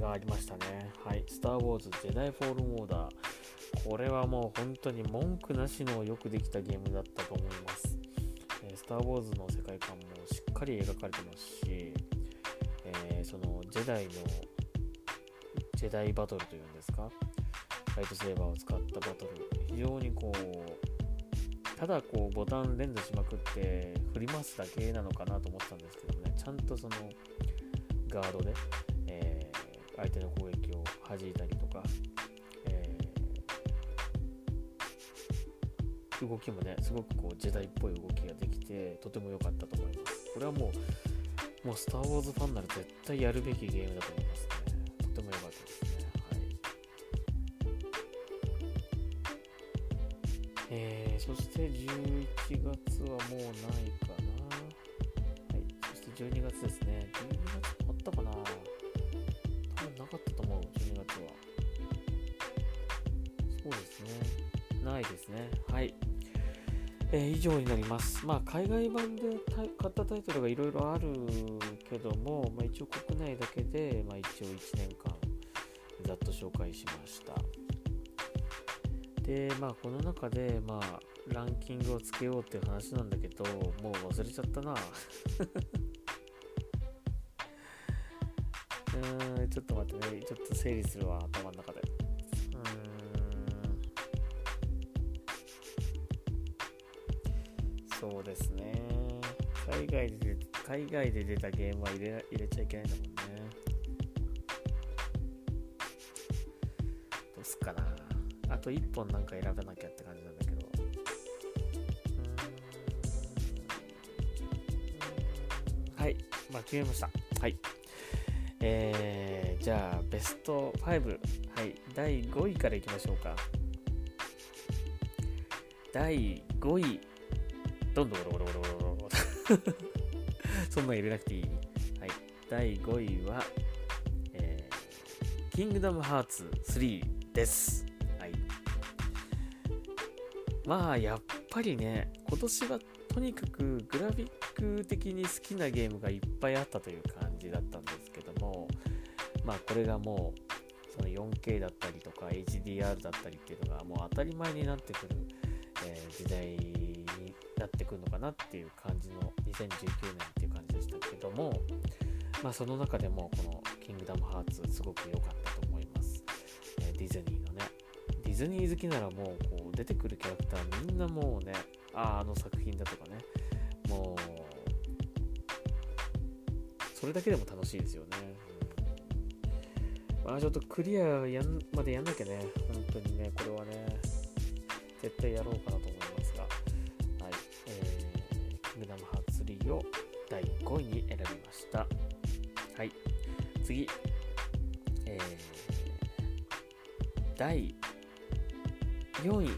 がありましたね。はい。スター・ウォーズ・ジェダイ・フォールン・オーダー。これはもう本当に文句なしのよくできたゲームだったと思います。えー、スター・ウォーズの世界観もしっかり描かれてますし、えー、そのジェダイのジェダイバトルというんですか？ライトセーバーを使ったバトル非常にこうただこうボタン連打しまくって振り回すだけなのかなと思ったんですけどねちゃんとそのガードで、相手の攻撃を弾いたりとか動きもね、すごくこう、ジェダイっぽい動きができて、とても良かったと思います。これはもう、もう、スター・ウォーズファンなら絶対やるべきゲームだと思いますね。とても良かったですね。はい。えー、そして11月はもうないかな。はい。そして12月ですね。えー、以上になります。まあ、海外版で買ったタイトルがいろいろあるけども、まあ、一応国内だけで、まあ、一応1年間ざっと紹介しました。で、まあ、この中で、まあ、ランキングをつけようっていう話なんだけど、もう忘れちゃったな。うん、ちょっと待ってね。ちょっと整理するわ、頭の中海外で出たゲームは入れ入れちゃいけないんだもんね。どうすっかな。あと1本なんか選べなきゃって感じなんだけど。はい。まあ決めました。はい。えー、じゃあ、ベスト5。はい。第5位からいきましょうか。第5位。どんどんゴロゴロゴロゴロゴロそんな入れなくていい。はい。第5位は、えー、キングダムハーツ3です。はい。まあ、やっぱりね、今年はとにかくグラフィック的に好きなゲームがいっぱいあったという感じだったんですけども、まあ、これがもう、その 4K だったりとか HDR だったりっていうのがもう当たり前になってくる、えー、時代になってくるのかなっていう感じの2019年っていうけども、まあ、その中でもこの「キングダムハーツ」すごく良かったと思います、え、ディズニーのね。ディズニー好きならもうこう出てくるキャラクターみんなもうねあああの作品だとかね。もうそれだけでも楽しいですよね、うん、まあちょっとクリアやんまでやんなきゃね。本当にねこれはね絶対やろうかなと位に選びました。はい。次。えー、第4位。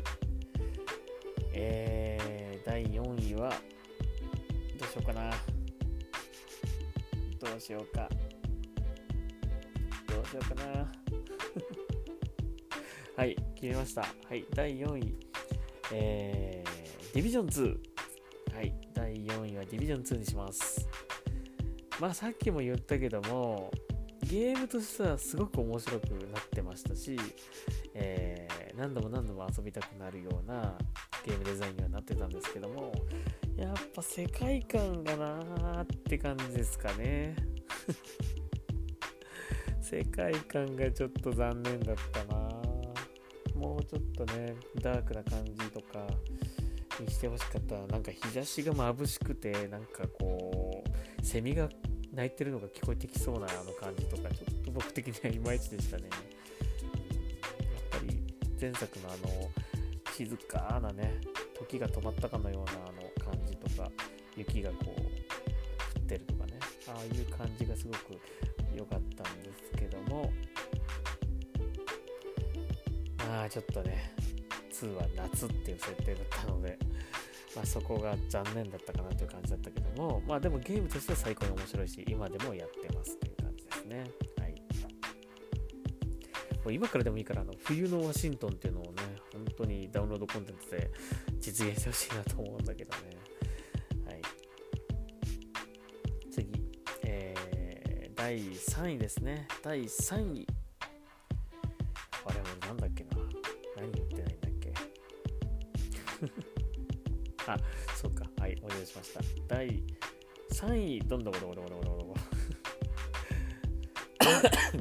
えー、第4位は、どうしようかな。どうしようか。どうしようかな。はい、決めました。はい、第4位。えー、ディビジョン2。はい、第4位はディビジョン2にします。まあさっきも言ったけども、ゲームとしてはすごく面白くなってましたし、えー、何度も何度も遊びたくなるようなゲームデザインにはなってたんですけども、やっぱ世界観がなーって感じですかね。世界観がちょっと残念だったなもうちょっとね、ダークな感じとか、にしてほしかったなんか日差しが眩しくてなんかこうセミが鳴いてるのが聞こえてきそうなあの感じとかちょっと僕的にはいまいちでしたね。やっぱり前作のあの静かなね時が止まったかのようなあの感じとか雪がこう降ってるとかね。ああいう感じがすごく良かったんですけども。まあちょっとね2は夏っていう設定だったので、まあ、そこが残念だったかなという感じだったけども、まあでもゲームとしては最高に面白いし、今でもやってますという感じですね。はい。もう今からでもいいから、あの冬のワシントンっていうのをね、本当にダウンロードコンテンツで実現してほしいなと思うんだけどね。はい。次、えー、第3位ですね。第3位。第3位、どんどんどんどんどんどんどん。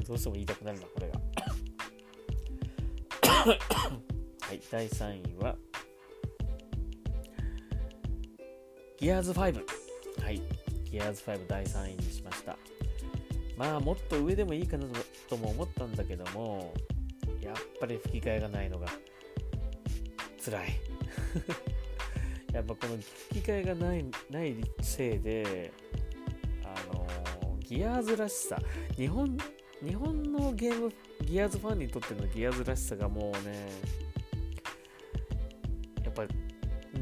どうしても言いたくなるな、これが。はい、第3位は、ギアーズ5。はい、ギアーズ5第3位にしました。まあ、もっと上でもいいかなとも思ったんだけども、やっぱり吹き替えがないのが辛い。やっぱこの吹き替えがないないせいで、あの、ギアーズらしさ、日本、日本のゲーム、ギアーズファンにとってのギアーズらしさがもうね、やっぱ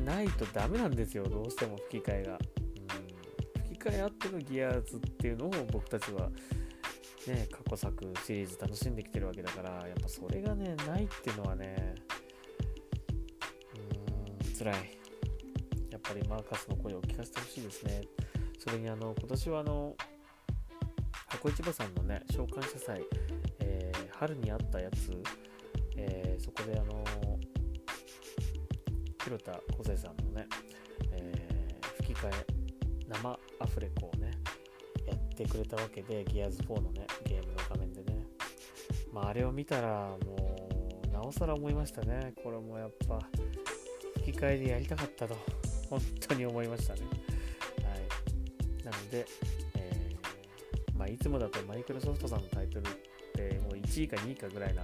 ないとダメなんですよ、どうしても吹き替えが。うん、吹き替えあってのギアーズっていうのを僕たちはね、過去作シリーズ楽しんできてるわけだから、やっぱそれがね、ないっていうのはねうん、辛い。っぱりマーカスの声を聞かせてほしいですね。それにあの今年はあの箱市場さんのね召喚者祭、えー、春にあったやつ、えー、そこであの広田小生さんのね、えー、吹き替え生アフレコをねやってくれたわけでギアーズ4のねゲームの画面でね。まああれを見たらもうなおさら思いましたね。これもやっぱ吹き替えでやりたかったと。本当に思いましたね。はい。なので、えー、まあいつもだとマイクロソフトさんのタイトルってもう1位か2位かぐらいな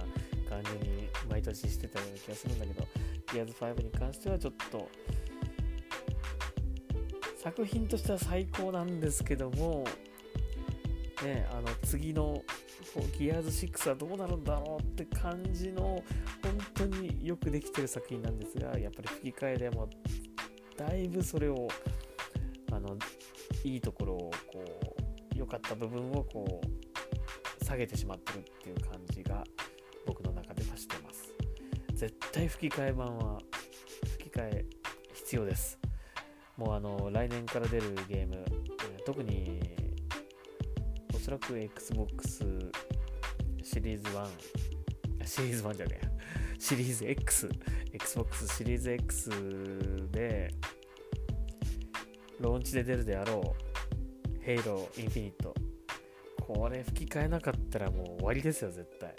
感じに毎年してたような気がするんだけどギアーズ5に関してはちょっと作品としては最高なんですけども、ね、あの次のギアーズ6はどうなるんだろうって感じの本当によくできてる作品なんですがやっぱり吹き替えでもだいぶそれをあのいいところをこう良かった部分をこう下げてしまってるっていう感じが僕の中ではしてます。絶対吹き替え版は吹き替え必要です。もうあの来年から出るゲーム、特におそらく Xbox シリーズ1、シリーズ1じゃねえ、シリーズ X、Xbox シリーズ X で、ローンチで出るであろう、ヘイローインフィニット。これ吹き替えなかったらもう終わりですよ、絶対。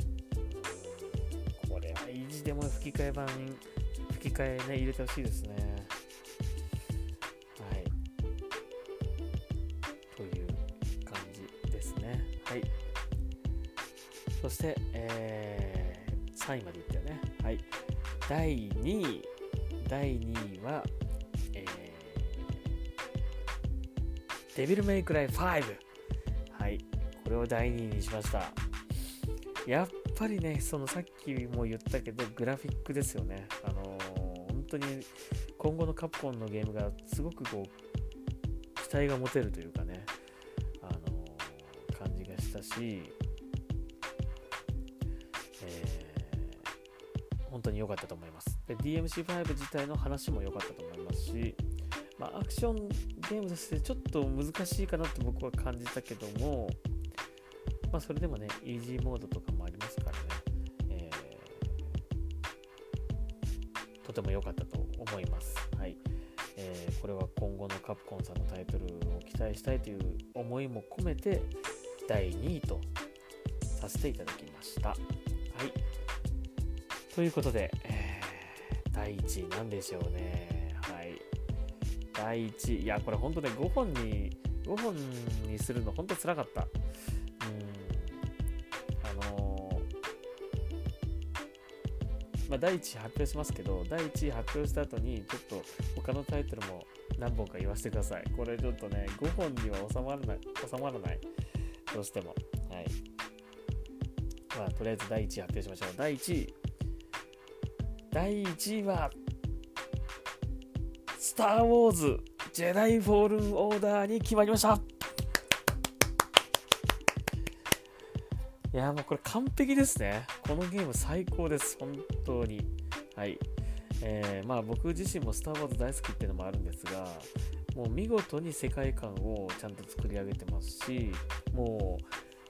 これは意地でも吹き替え版、吹き替えね、入れてほしいですねはいという感じですねはい。そして、えー、3位までいったよね。はい。第2位。第2位は、えー、デビルメイクライ5。はい。これを第2位にしました。やっぱりね、そのさっきも言ったけど、グラフィックですよね。あのー、本当に今後のカプコンのゲームがすごくこう、期待が持てるというかね、あのー、感じがしたし、本当に良かったと思います。で、DMC5 自体の話も良かったと思いますし、まあ、アクションゲームとしてちょっと難しいかなって僕は感じたけども、まあ、それでもね、イージーモードとかもありますからね、えー、とても良かったと思います。はい。えー、これは今後のカプコンさんのタイトルを期待したいという思いも込めて、第2位とさせていただきました。はい。ということで、え、第1位なんでしょうね。はい。第1位。いや、これ本当ね、5本に、5本にするの本当つらかった。うん。あのー、まあ、第1位発表しますけど、第1位発表した後に、ちょっと他のタイトルも何本か言わせてください。これちょっとね、5本には収まらない、収まらない。どうしても。はい。まあ、とりあえず第1位発表しましょう。第1位。第1位は、スター・ウォーズ・ジェダイ・フォールン・オーダーに決まりましたいやもうこれ完璧ですね。このゲーム最高です。本当に。はい。えー、まあ僕自身もスター・ウォーズ大好きっていうのもあるんですが、もう見事に世界観をちゃんと作り上げてますし、も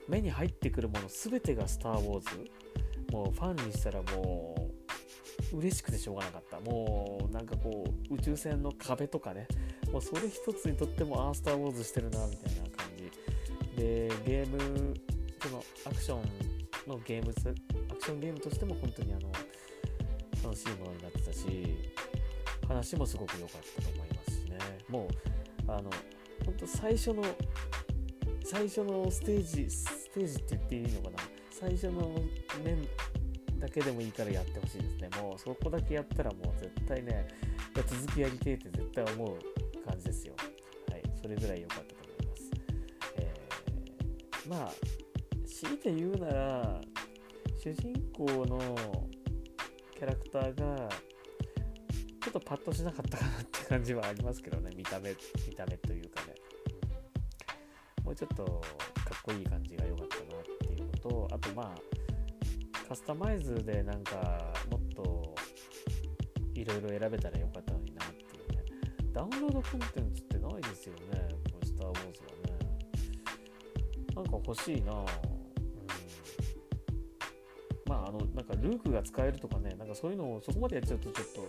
う目に入ってくるもの全てがスター・ウォーズ。もうファンにしたらもう嬉しくてしょうがなかった。もうなんかこう宇宙船の壁とかね、もうそれ一つにとってもアースターウォーズしてるなみたいな感じ。で、ゲーム、そのアクションのゲーム、アクションゲームとしても本当にあの楽しいものになってたし、話もすごく良かったと思いますしね。もう、あの、本当最初の、最初のステージ、ステージって言っていいのかな最初の面だけでもいいからやってほしいですね。もうそこだけやったらもう絶対ね、続きやりてえって絶対思う感じですよ。はい、それぐらい良かったと思います。えー、まあ、強いて言うなら、主人公のキャラクターが、ちょっとパッとしなかったかなって感じはありますけどね、見た目、見た目というかね。もうちょっとかっこいい感じが良かったなっていうのと、あとまあ、カスタマイズでなんかもっといろいろ選べたらよかったのになっていうねダウンロードコンテンツってないですよね、このスター・ウォーズはね。なんか欲しいなうん。まあ、あの、なんかルークが使えるとかね、なんかそういうのをそこまでやっちゃうとちょっと、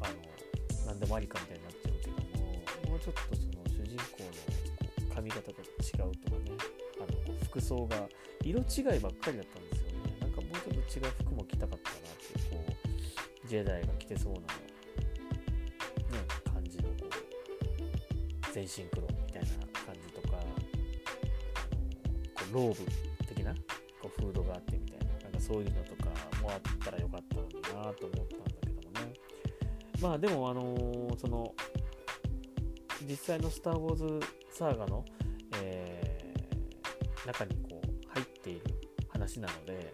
あの、なんでもありかみたいになっちゃうけども、もうちょっとその主人公のこう髪型と違うとかね、あの服装が色違いばっかりだったんです。うちょっと違う服も着たかったなっていう、こう、ジェダイが着てそうな、ね、感じのこう、全身黒みたいな感じとか、こうローブ的なこうフードがあってみたいな、なんかそういうのとかもあったらよかったのになと思ったんだけどもね。まあでも、あのーその、実際のスター・ウォーズサーガの、えー中にこう入っている話なので、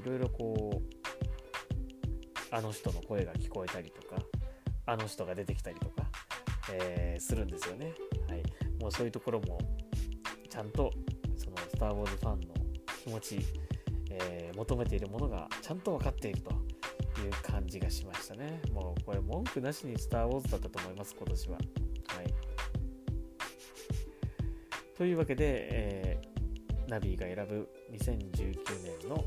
いろいろこうあの人の声が聞こえたりとかあの人が出てきたりとか、えーするんですよね。はい、もうそういうところもちゃんとそのスター・ウォーズファンの気持ち、えー求めているものがちゃんと分かっているという感じがしましたね。もうこれ文句なしにスター・ウォーズだったと思います、今年は。はい。というわけで、えーナビが選ぶ2019年の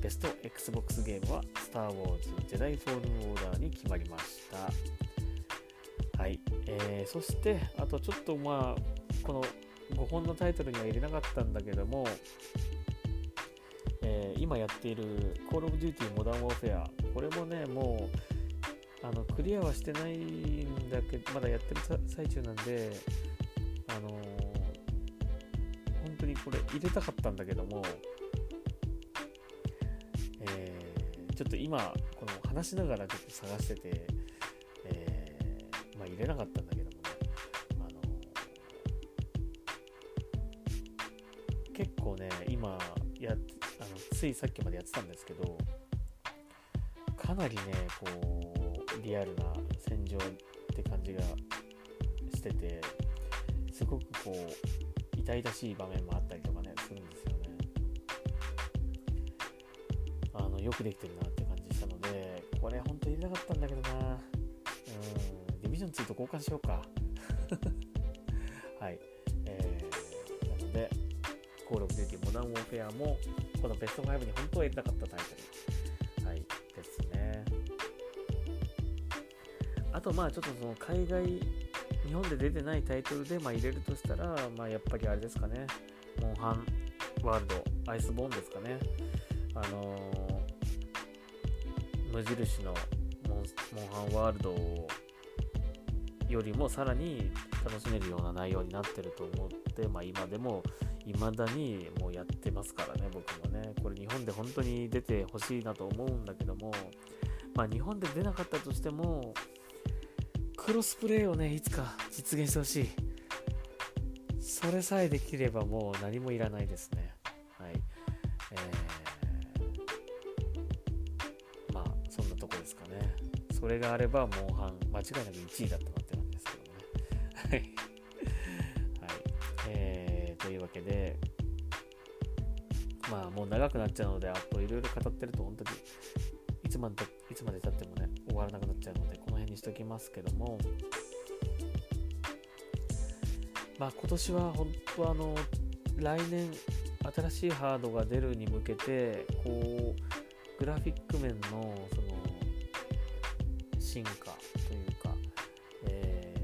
ベスト Xbox ゲームはスター・ウォーズ・ジェダイ・フォールン・オーダーに決まりました。はい。えーそして、あとちょっとまあ、この5本のタイトルには入れなかったんだけども、えー今やっている Call of Duty Modern Warfare、これもね、もう、あの、クリアはしてないんだけど、まだやってる最中なんで、あのー本当にこれ入れたかったんだけども、ちょっと今、この話しながらちょっと探してて、えーまあ入れなかったんだけどもね、あの結構ね、今やあの、ついさっきまでやってたんですけど、かなりね、こう、リアルな戦場って感じがしてて、すごくこう、痛々しい場面もあよくできてるなって感じしたので、これ本当入れなかったんだけどな。うん、ディビジョン2と交換しようか。はい。えー、なので、Call of Duty Modern Warfare も、このベスト5に本当は入れなかったタイトル。はい、ですね。あと、まあ、ちょっとその海外、日本で出てないタイトルでまあ入れるとしたら、まあ、やっぱりあれですかね、モンハンワールド、アイスボーンですかね。あのー無印のモンハンワールドよりもさらに楽しめるような内容になってると思って、まあ、今でも未だにもうやってますからね、僕もね。これ日本で本当に出てほしいなと思うんだけども、まあ日本で出なかったとしても、クロスプレイをね、いつか実現してほしい。それさえできればもう何もいらないですね。それがあれば、モンハン、間違いなく1位だったなって感じですけどね。はい。えー、というわけで、まあ、もう長くなっちゃうので、あといろいろ語ってると、本当にいつまでいつまで経ってもね、終わらなくなっちゃうので、この辺にしときますけども、まあ今年は本当あの、来年新しいハードが出るに向けて、こう、グラフィック面のその進化というか、え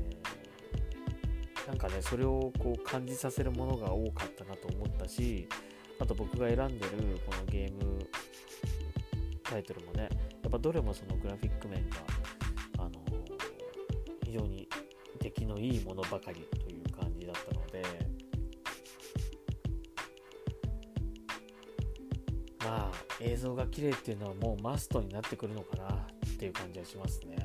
ーなんかね、それをこう感じさせるものが多かったなと思ったし、あと僕が選んでるこのゲームタイトルもね、やっぱどれもそのグラフィック面が、あの非常に出来のいいものばかりという感じだったので、まあ、映像が綺麗っていうのはもうマストになってくるのかなっていう感じはしますね。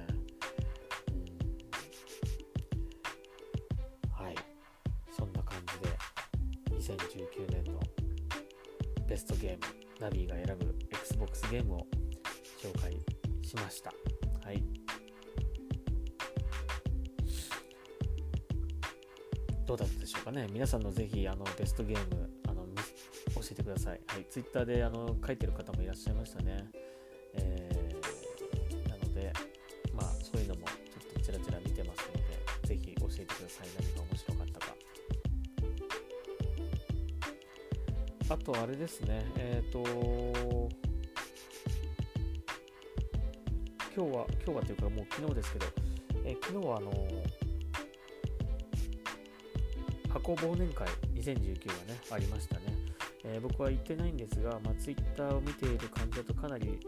トゲーム、ナビが選ぶ Xbox ゲームを紹介しました。はい。どうだったでしょうかね？皆さんのぜひ、あの、ベストゲーム、あの、み教えてください。はい。ツイッターで、あの、書いてる方もいらっしゃいましたね。あと、あれですね。えっ、ー、と、今日は、今日はというかもう昨日ですけど、えー、昨日はあの箱忘年会2019がね、ありましたね。えー、僕は行ってないんですが、まあ、Twitter を見ている感じだとかなり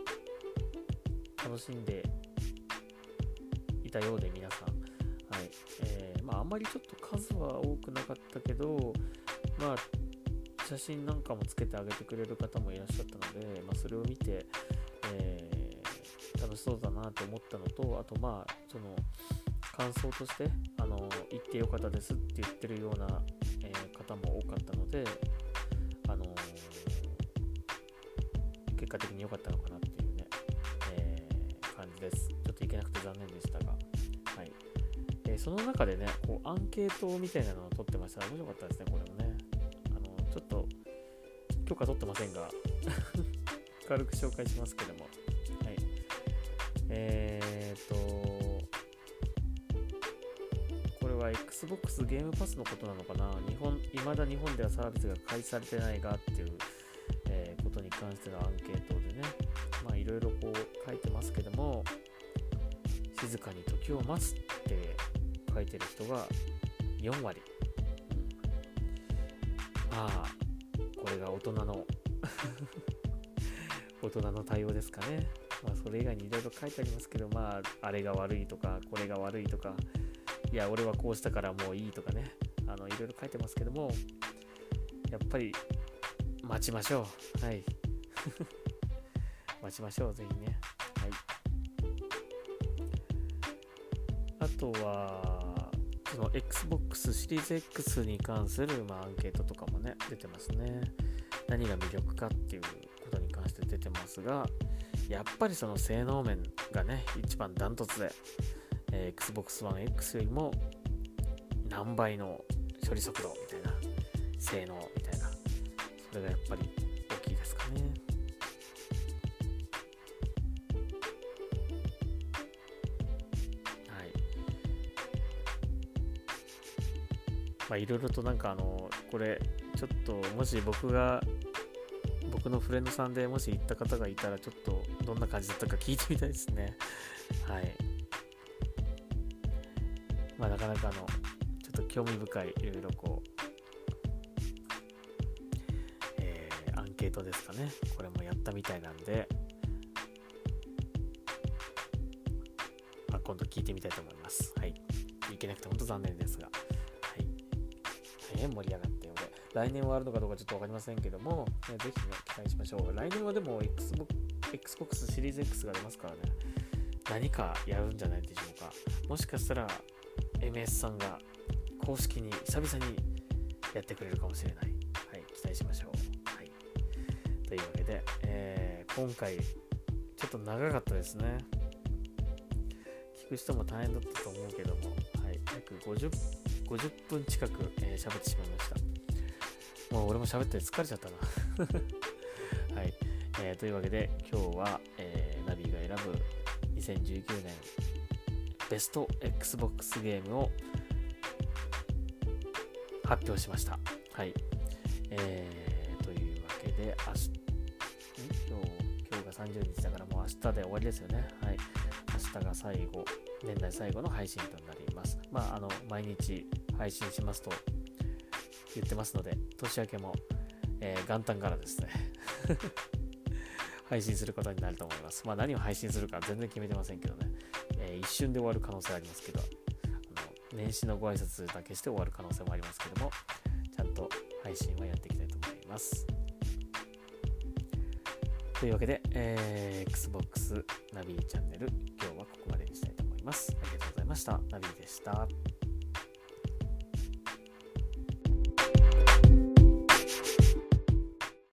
楽しんでいたようで皆さん、はいえー、まあ、あんまりちょっと数は多くなかったけど、まあ、写真なんかもつけてあげてくれる方もいらっしゃったので、まあ、それを見て、えー、楽しそうだなと思ったのとあとまあその感想としてあの行ってよかったですって言ってるような、えー、方も多かったので、あの結果的に良かったのかなっていうね、えー、感じです。ちょっと行けなくて残念でしたが。はいえ、その中でね、こうアンケートみたいなのを取ってましたら。面白かったですね、これもね。ちょっと許可取ってませんが 軽く紹介しますけども。はい。えー、っと、これは Xbox ゲームパスのことなのかな？日本、未だ日本ではサービスが開始されてないがっていう、えー、ことに関してのアンケートでね、まあいろいろこう書いてますけども、静かに時を待つって書いてる人が4割。まあ、これが大人の 大人の対応ですかね。まあ、それ以外にいろいろ書いてありますけど、まあ、あれが悪いとか、これが悪いとか、いや、俺はこうしたからもういいとかね、あのいろいろ書いてますけども、やっぱり待ちましょう。はい。待ちましょう、ぜひね。はい。あとは、の Xbox シリーズ X に関する、まあ、アンケートとかもね、出てますね。何が魅力かっていうことに関して出てますが、やっぱりその性能面がね、一番ダントツで、えー、Xbox One X よりも何倍の処理速度みたいな、性能みたいな、それがやっぱりまあいろいろとなんかあの、これ、ちょっともし僕が僕のフレンドさんでもし行った方がいたらちょっとどんな感じだったか聞いてみたいですね。はい。まあなかなかあのちょっと興味深いいろいろこうえー、アンケートですかね。これもやったみたいなんで。まあ今度聞いてみたいと思います。はい。いけなくて本当残念ですが。大変盛り上がって来年はあるのかどうかちょっと分かりませんけども、えー、ぜひね、期待しましょう。来年はでも Xbox, Xbox シリーズ X が出ますからね、何かやるんじゃないでしょうか。もしかしたら MS さんが公式に久々にやってくれるかもしれない。はい、期待しましょう。はい。というわけで、えー、今回、ちょっと長かったですね。聞く人も大変だったと思うけども、はい、約50 50分近く喋、えー、ってしまいました。もう俺も喋って疲れちゃったな はい、えー、というわけで今日は、えー、ナビが選ぶ2019年ベスト Xbox ゲームを発表しました。はい。えー、というわけで、明日、今日、今日が30日だからもう明日で終わりですよね。はい。明日が最後、年内最後の配信となります。まあ、あの、毎日配信しますと言ってますので、年明けも、えー、元旦からですね 配信することになると思います。まあ何を配信するか全然決めてませんけどね、えー、一瞬で終わる可能性ありますけど、あの年始のご挨拶だけして終わる可能性もありますけども、ちゃんと配信はやっていきたいと思います。というわけで、えー、Xbox ナビチャンネル、今日はここまでにしたいと思います。ありがとうございました。ナビでした。